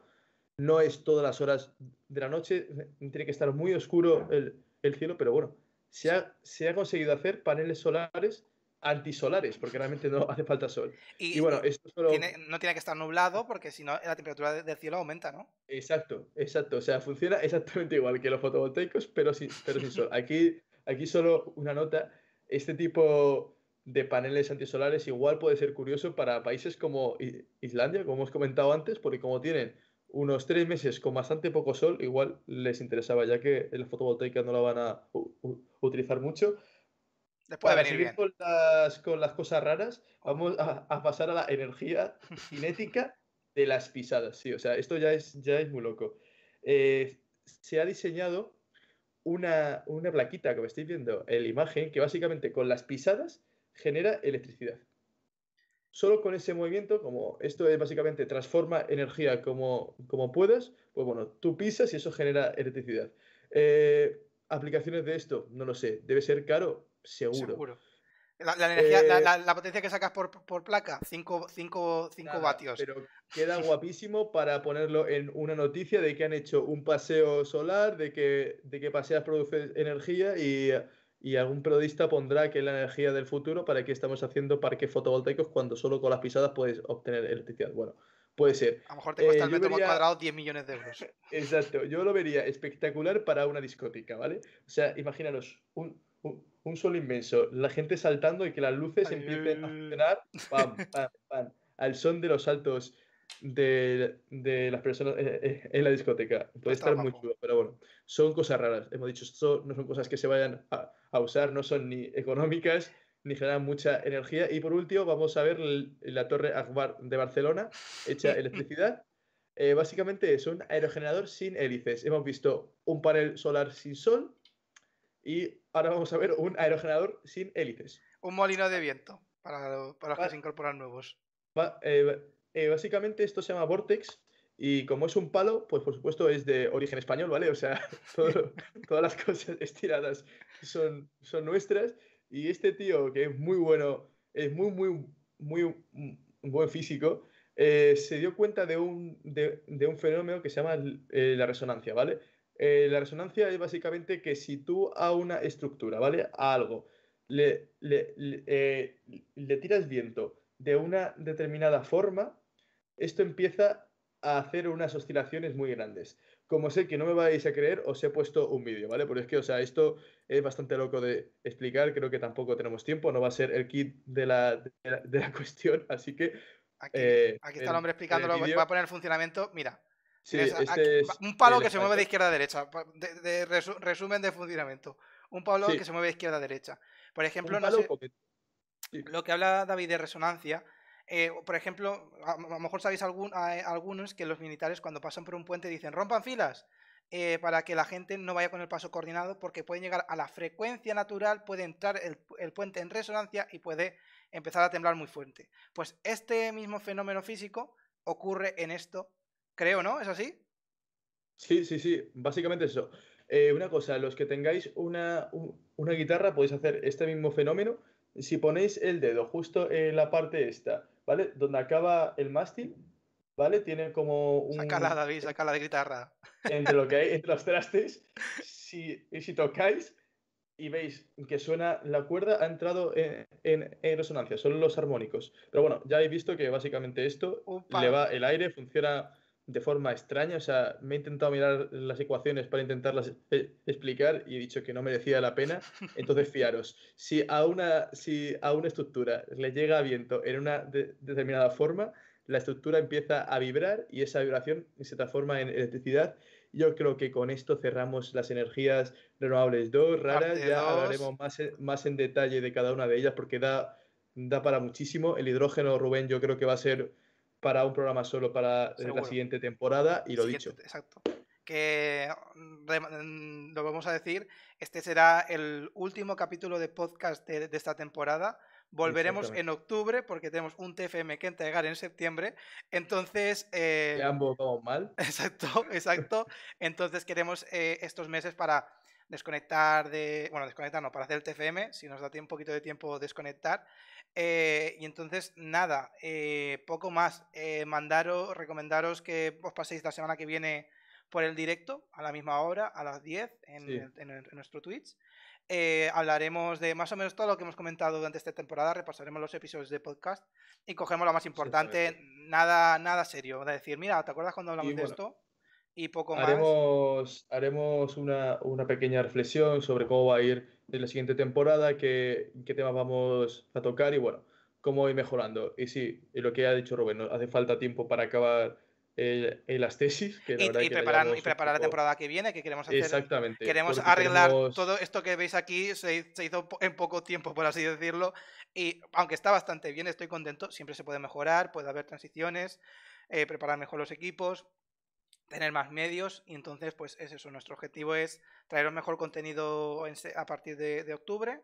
no es todas las horas de la noche, tiene que estar muy oscuro el, cielo, pero bueno, se ha, se ha conseguido hacer paneles solares antisolares, porque realmente no hace falta sol.
Y, bueno, esto no tiene que estar nublado porque si no la temperatura del cielo aumenta, ¿no?
Exacto, exacto. O sea, funciona exactamente igual que los fotovoltaicos, pero sin, pero sin sol. Aquí, aquí solo una nota. Este tipo de paneles antisolares igual puede ser curioso para países como Islandia, como hemos comentado antes, porque como tienen unos tres meses con bastante poco sol, igual les interesaba, ya que la fotovoltaica no la van a utilizar mucho.
Después seguir
Con, las, con las cosas raras, vamos a, pasar a la energía cinética de las pisadas. Sí, o sea, esto ya es, ya es muy loco. Eh, se ha diseñado una, una plaquita, me estáis viendo en la imagen, que básicamente con las pisadas genera electricidad. Solo con ese movimiento, como esto es básicamente transforma energía como, como puedas, pues bueno, tú pisas y eso genera electricidad. Eh, aplicaciones de esto, no lo sé, debe ser caro, Seguro.
La, energía, eh, la, potencia que sacas por, placa, 5 vatios.
Pero queda guapísimo para ponerlo en una noticia de que han hecho un paseo solar, de que, de que paseas produce energía y, algún periodista pondrá que es la energía del futuro para que estamos haciendo parques fotovoltaicos cuando solo con las pisadas puedes obtener electricidad. Bueno, puede ser.
A lo mejor te cuesta el eh, metro cuadrado 10 millones de euros.
Exacto, yo lo vería espectacular para una discoteca, ¿vale? O sea, imaginaros un, un sol inmenso, la gente saltando y que las luces empiecen a funcionar pam, pam, pam, al son de los saltos de, las personas eh, eh, en la discoteca. Puede estar muy chulo, pero bueno, son cosas raras. Hemos dicho, esto no son cosas que se vayan a, usar, no son ni económicas ni generan mucha energía. Y por último, vamos a ver la Torre Akbar de Barcelona, hecha electricidad. Eh, básicamente es un aerogenerador sin hélices. Hemos visto un panel solar sin sol y ahora vamos a ver un aerogenerador sin hélices.
Un molino de viento para, los que se incorporan nuevos.
Eh, eh, básicamente esto se llama Vortex y como es un palo, pues por supuesto es de origen español, ¿vale? O sea, todas las cosas estiradas son, son nuestras y este tío que es muy bueno, es muy, muy, muy buen físico, eh, se dio cuenta de un, de, un fenómeno que se llama la resonancia, ¿vale? Eh, la resonancia es básicamente que si tú a una estructura, ¿vale? A algo, le, eh, le, tiras viento de una determinada forma, esto empieza a hacer unas oscilaciones muy grandes. Como sé que no me vais a creer, os he puesto un vídeo, ¿vale? Porque es que, o sea, esto es bastante loco de explicar, creo que tampoco tenemos tiempo, no va a ser el kit de la, de la, cuestión, así que...
Aquí, eh, está el, hombre explicándolo, voy a poner el funcionamiento, mira, este un palo que se mueve de izquierda a derecha. De, resumen de funcionamiento. Un palo que se mueve de izquierda a derecha. Por ejemplo, no sé, lo que habla David de resonancia. Eh, por ejemplo, a, lo mejor sabéis algún, algunos que los militares cuando pasan por un puente dicen rompan filas eh, para que la gente no vaya con el paso coordinado porque pueden llegar a la frecuencia natural, puede entrar el, el puente en resonancia y puede empezar a temblar muy fuerte. Pues este mismo fenómeno físico ocurre en esto Creo, ¿no? ¿Es así?
Sí, sí, sí, básicamente eso. Eh, una cosa, los que tengáis una, guitarra podéis hacer este mismo fenómeno. Si ponéis el dedo justo en la parte esta, ¿vale? Donde acaba el mástil, ¿vale? Tiene como un...
Sácala, David, sácala de guitarra.
Entre lo que hay entre los trastes, si, si tocáis y veis que suena la cuerda, ha entrado en, en, resonancia, son los armónicos. Pero bueno, ya habéis visto que básicamente esto le va el aire, funciona de forma extraña. O sea, me he intentado mirar las ecuaciones para intentarlas e-, explicar y he dicho que no merecía la pena. Entonces, fiaros, si a una, si a una estructura le llega viento en una determinada forma, la estructura empieza a vibrar y esa vibración se transforma en electricidad. Yo creo que con esto cerramos las energías renovables 2, raras. ya hablaremos más, más en detalle de cada una de ellas porque da, da para muchísimo. El hidrógeno, Rubén, yo creo que va a ser para un programa solo para la siguiente temporada y lo dicho.
Exacto. Que mm, mm, lo vamos a decir, este será el último capítulo de podcast de, esta temporada. Volveremos en octubre porque tenemos un TFM que entregar en septiembre. Entonces.
Eh, ambos vamos mal.
Exacto, exacto. Entonces queremos eh, estos meses para desconectar de. Bueno, desconectar no, para hacer el TFM, si nos da un poquito de tiempo desconectar. Eh, y entonces, nada, eh, poco más. Eh, mandaros, recomendaros que os paséis la semana que viene por el directo, a la misma hora, a las 10, en, nuestro Twitch. hablaremos de más o menos todo lo que hemos comentado durante esta temporada, repasaremos los episodios de podcast y cogemos lo más importante, nada, nada serio. De decir, mira, ¿te acuerdas cuando hablamos de esto? Y poco
haremos, más. Haremos una, una pequeña reflexión sobre cómo va a ir de la siguiente temporada, qué, qué temas vamos a tocar y bueno, cómo ir mejorando. Y sí, y lo que ha dicho Rubén, hace falta tiempo para acabar el, las tesis. Que
y, preparar, y preparar la temporada que viene, que queremos hacer.
Exactamente.
Queremos arreglar todo esto que veis aquí, se, se, hizo en poco tiempo, por así decirlo. Y aunque está bastante bien, estoy contento, siempre se puede mejorar, puede haber transiciones, eh, preparar mejor los equipos tener más medios y entonces pues es eso, nuestro objetivo es traer un mejor contenido a partir de, octubre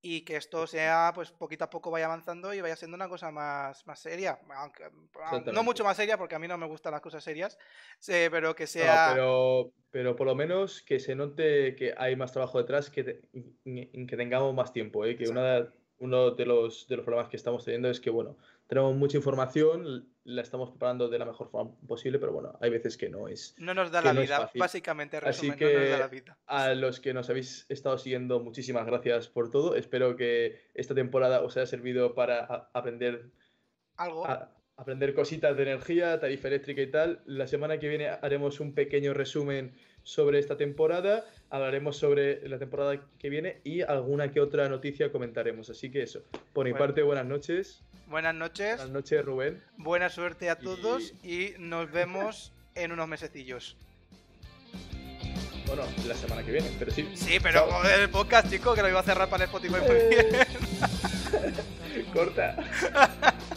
y que esto sea pues poquito a poco vaya avanzando y vaya siendo una cosa más, más seria, aunque, no mucho más seria porque a mí no me gustan las cosas serias, pero que sea...
pero, pero por lo menos que se note que hay más trabajo detrás, que, que tengamos más tiempo, ¿eh? que una, uno de los, de los problemas que estamos teniendo es que, bueno, tenemos mucha información, la estamos preparando de la mejor forma posible, pero bueno, hay veces que no es.
No nos da la vida, básicamente.
Así que a los que nos habéis estado siguiendo, muchísimas gracias por todo. Espero que esta temporada os haya servido para aprender
algo.
aprender cositas de energía, tarifa eléctrica y tal. La semana que viene haremos un pequeño resumen sobre esta temporada, hablaremos sobre la temporada que viene y alguna que otra noticia comentaremos. Así que eso, por mi parte, buenas noches.
Buenas noches.
Buenas noches, Rubén.
Buena suerte a todos y, nos vemos en unos mesecillos.
Bueno, la semana que viene, pero sí.
Sí, pero el podcast, chico, que lo iba a cerrar para el Spotify.
Corta.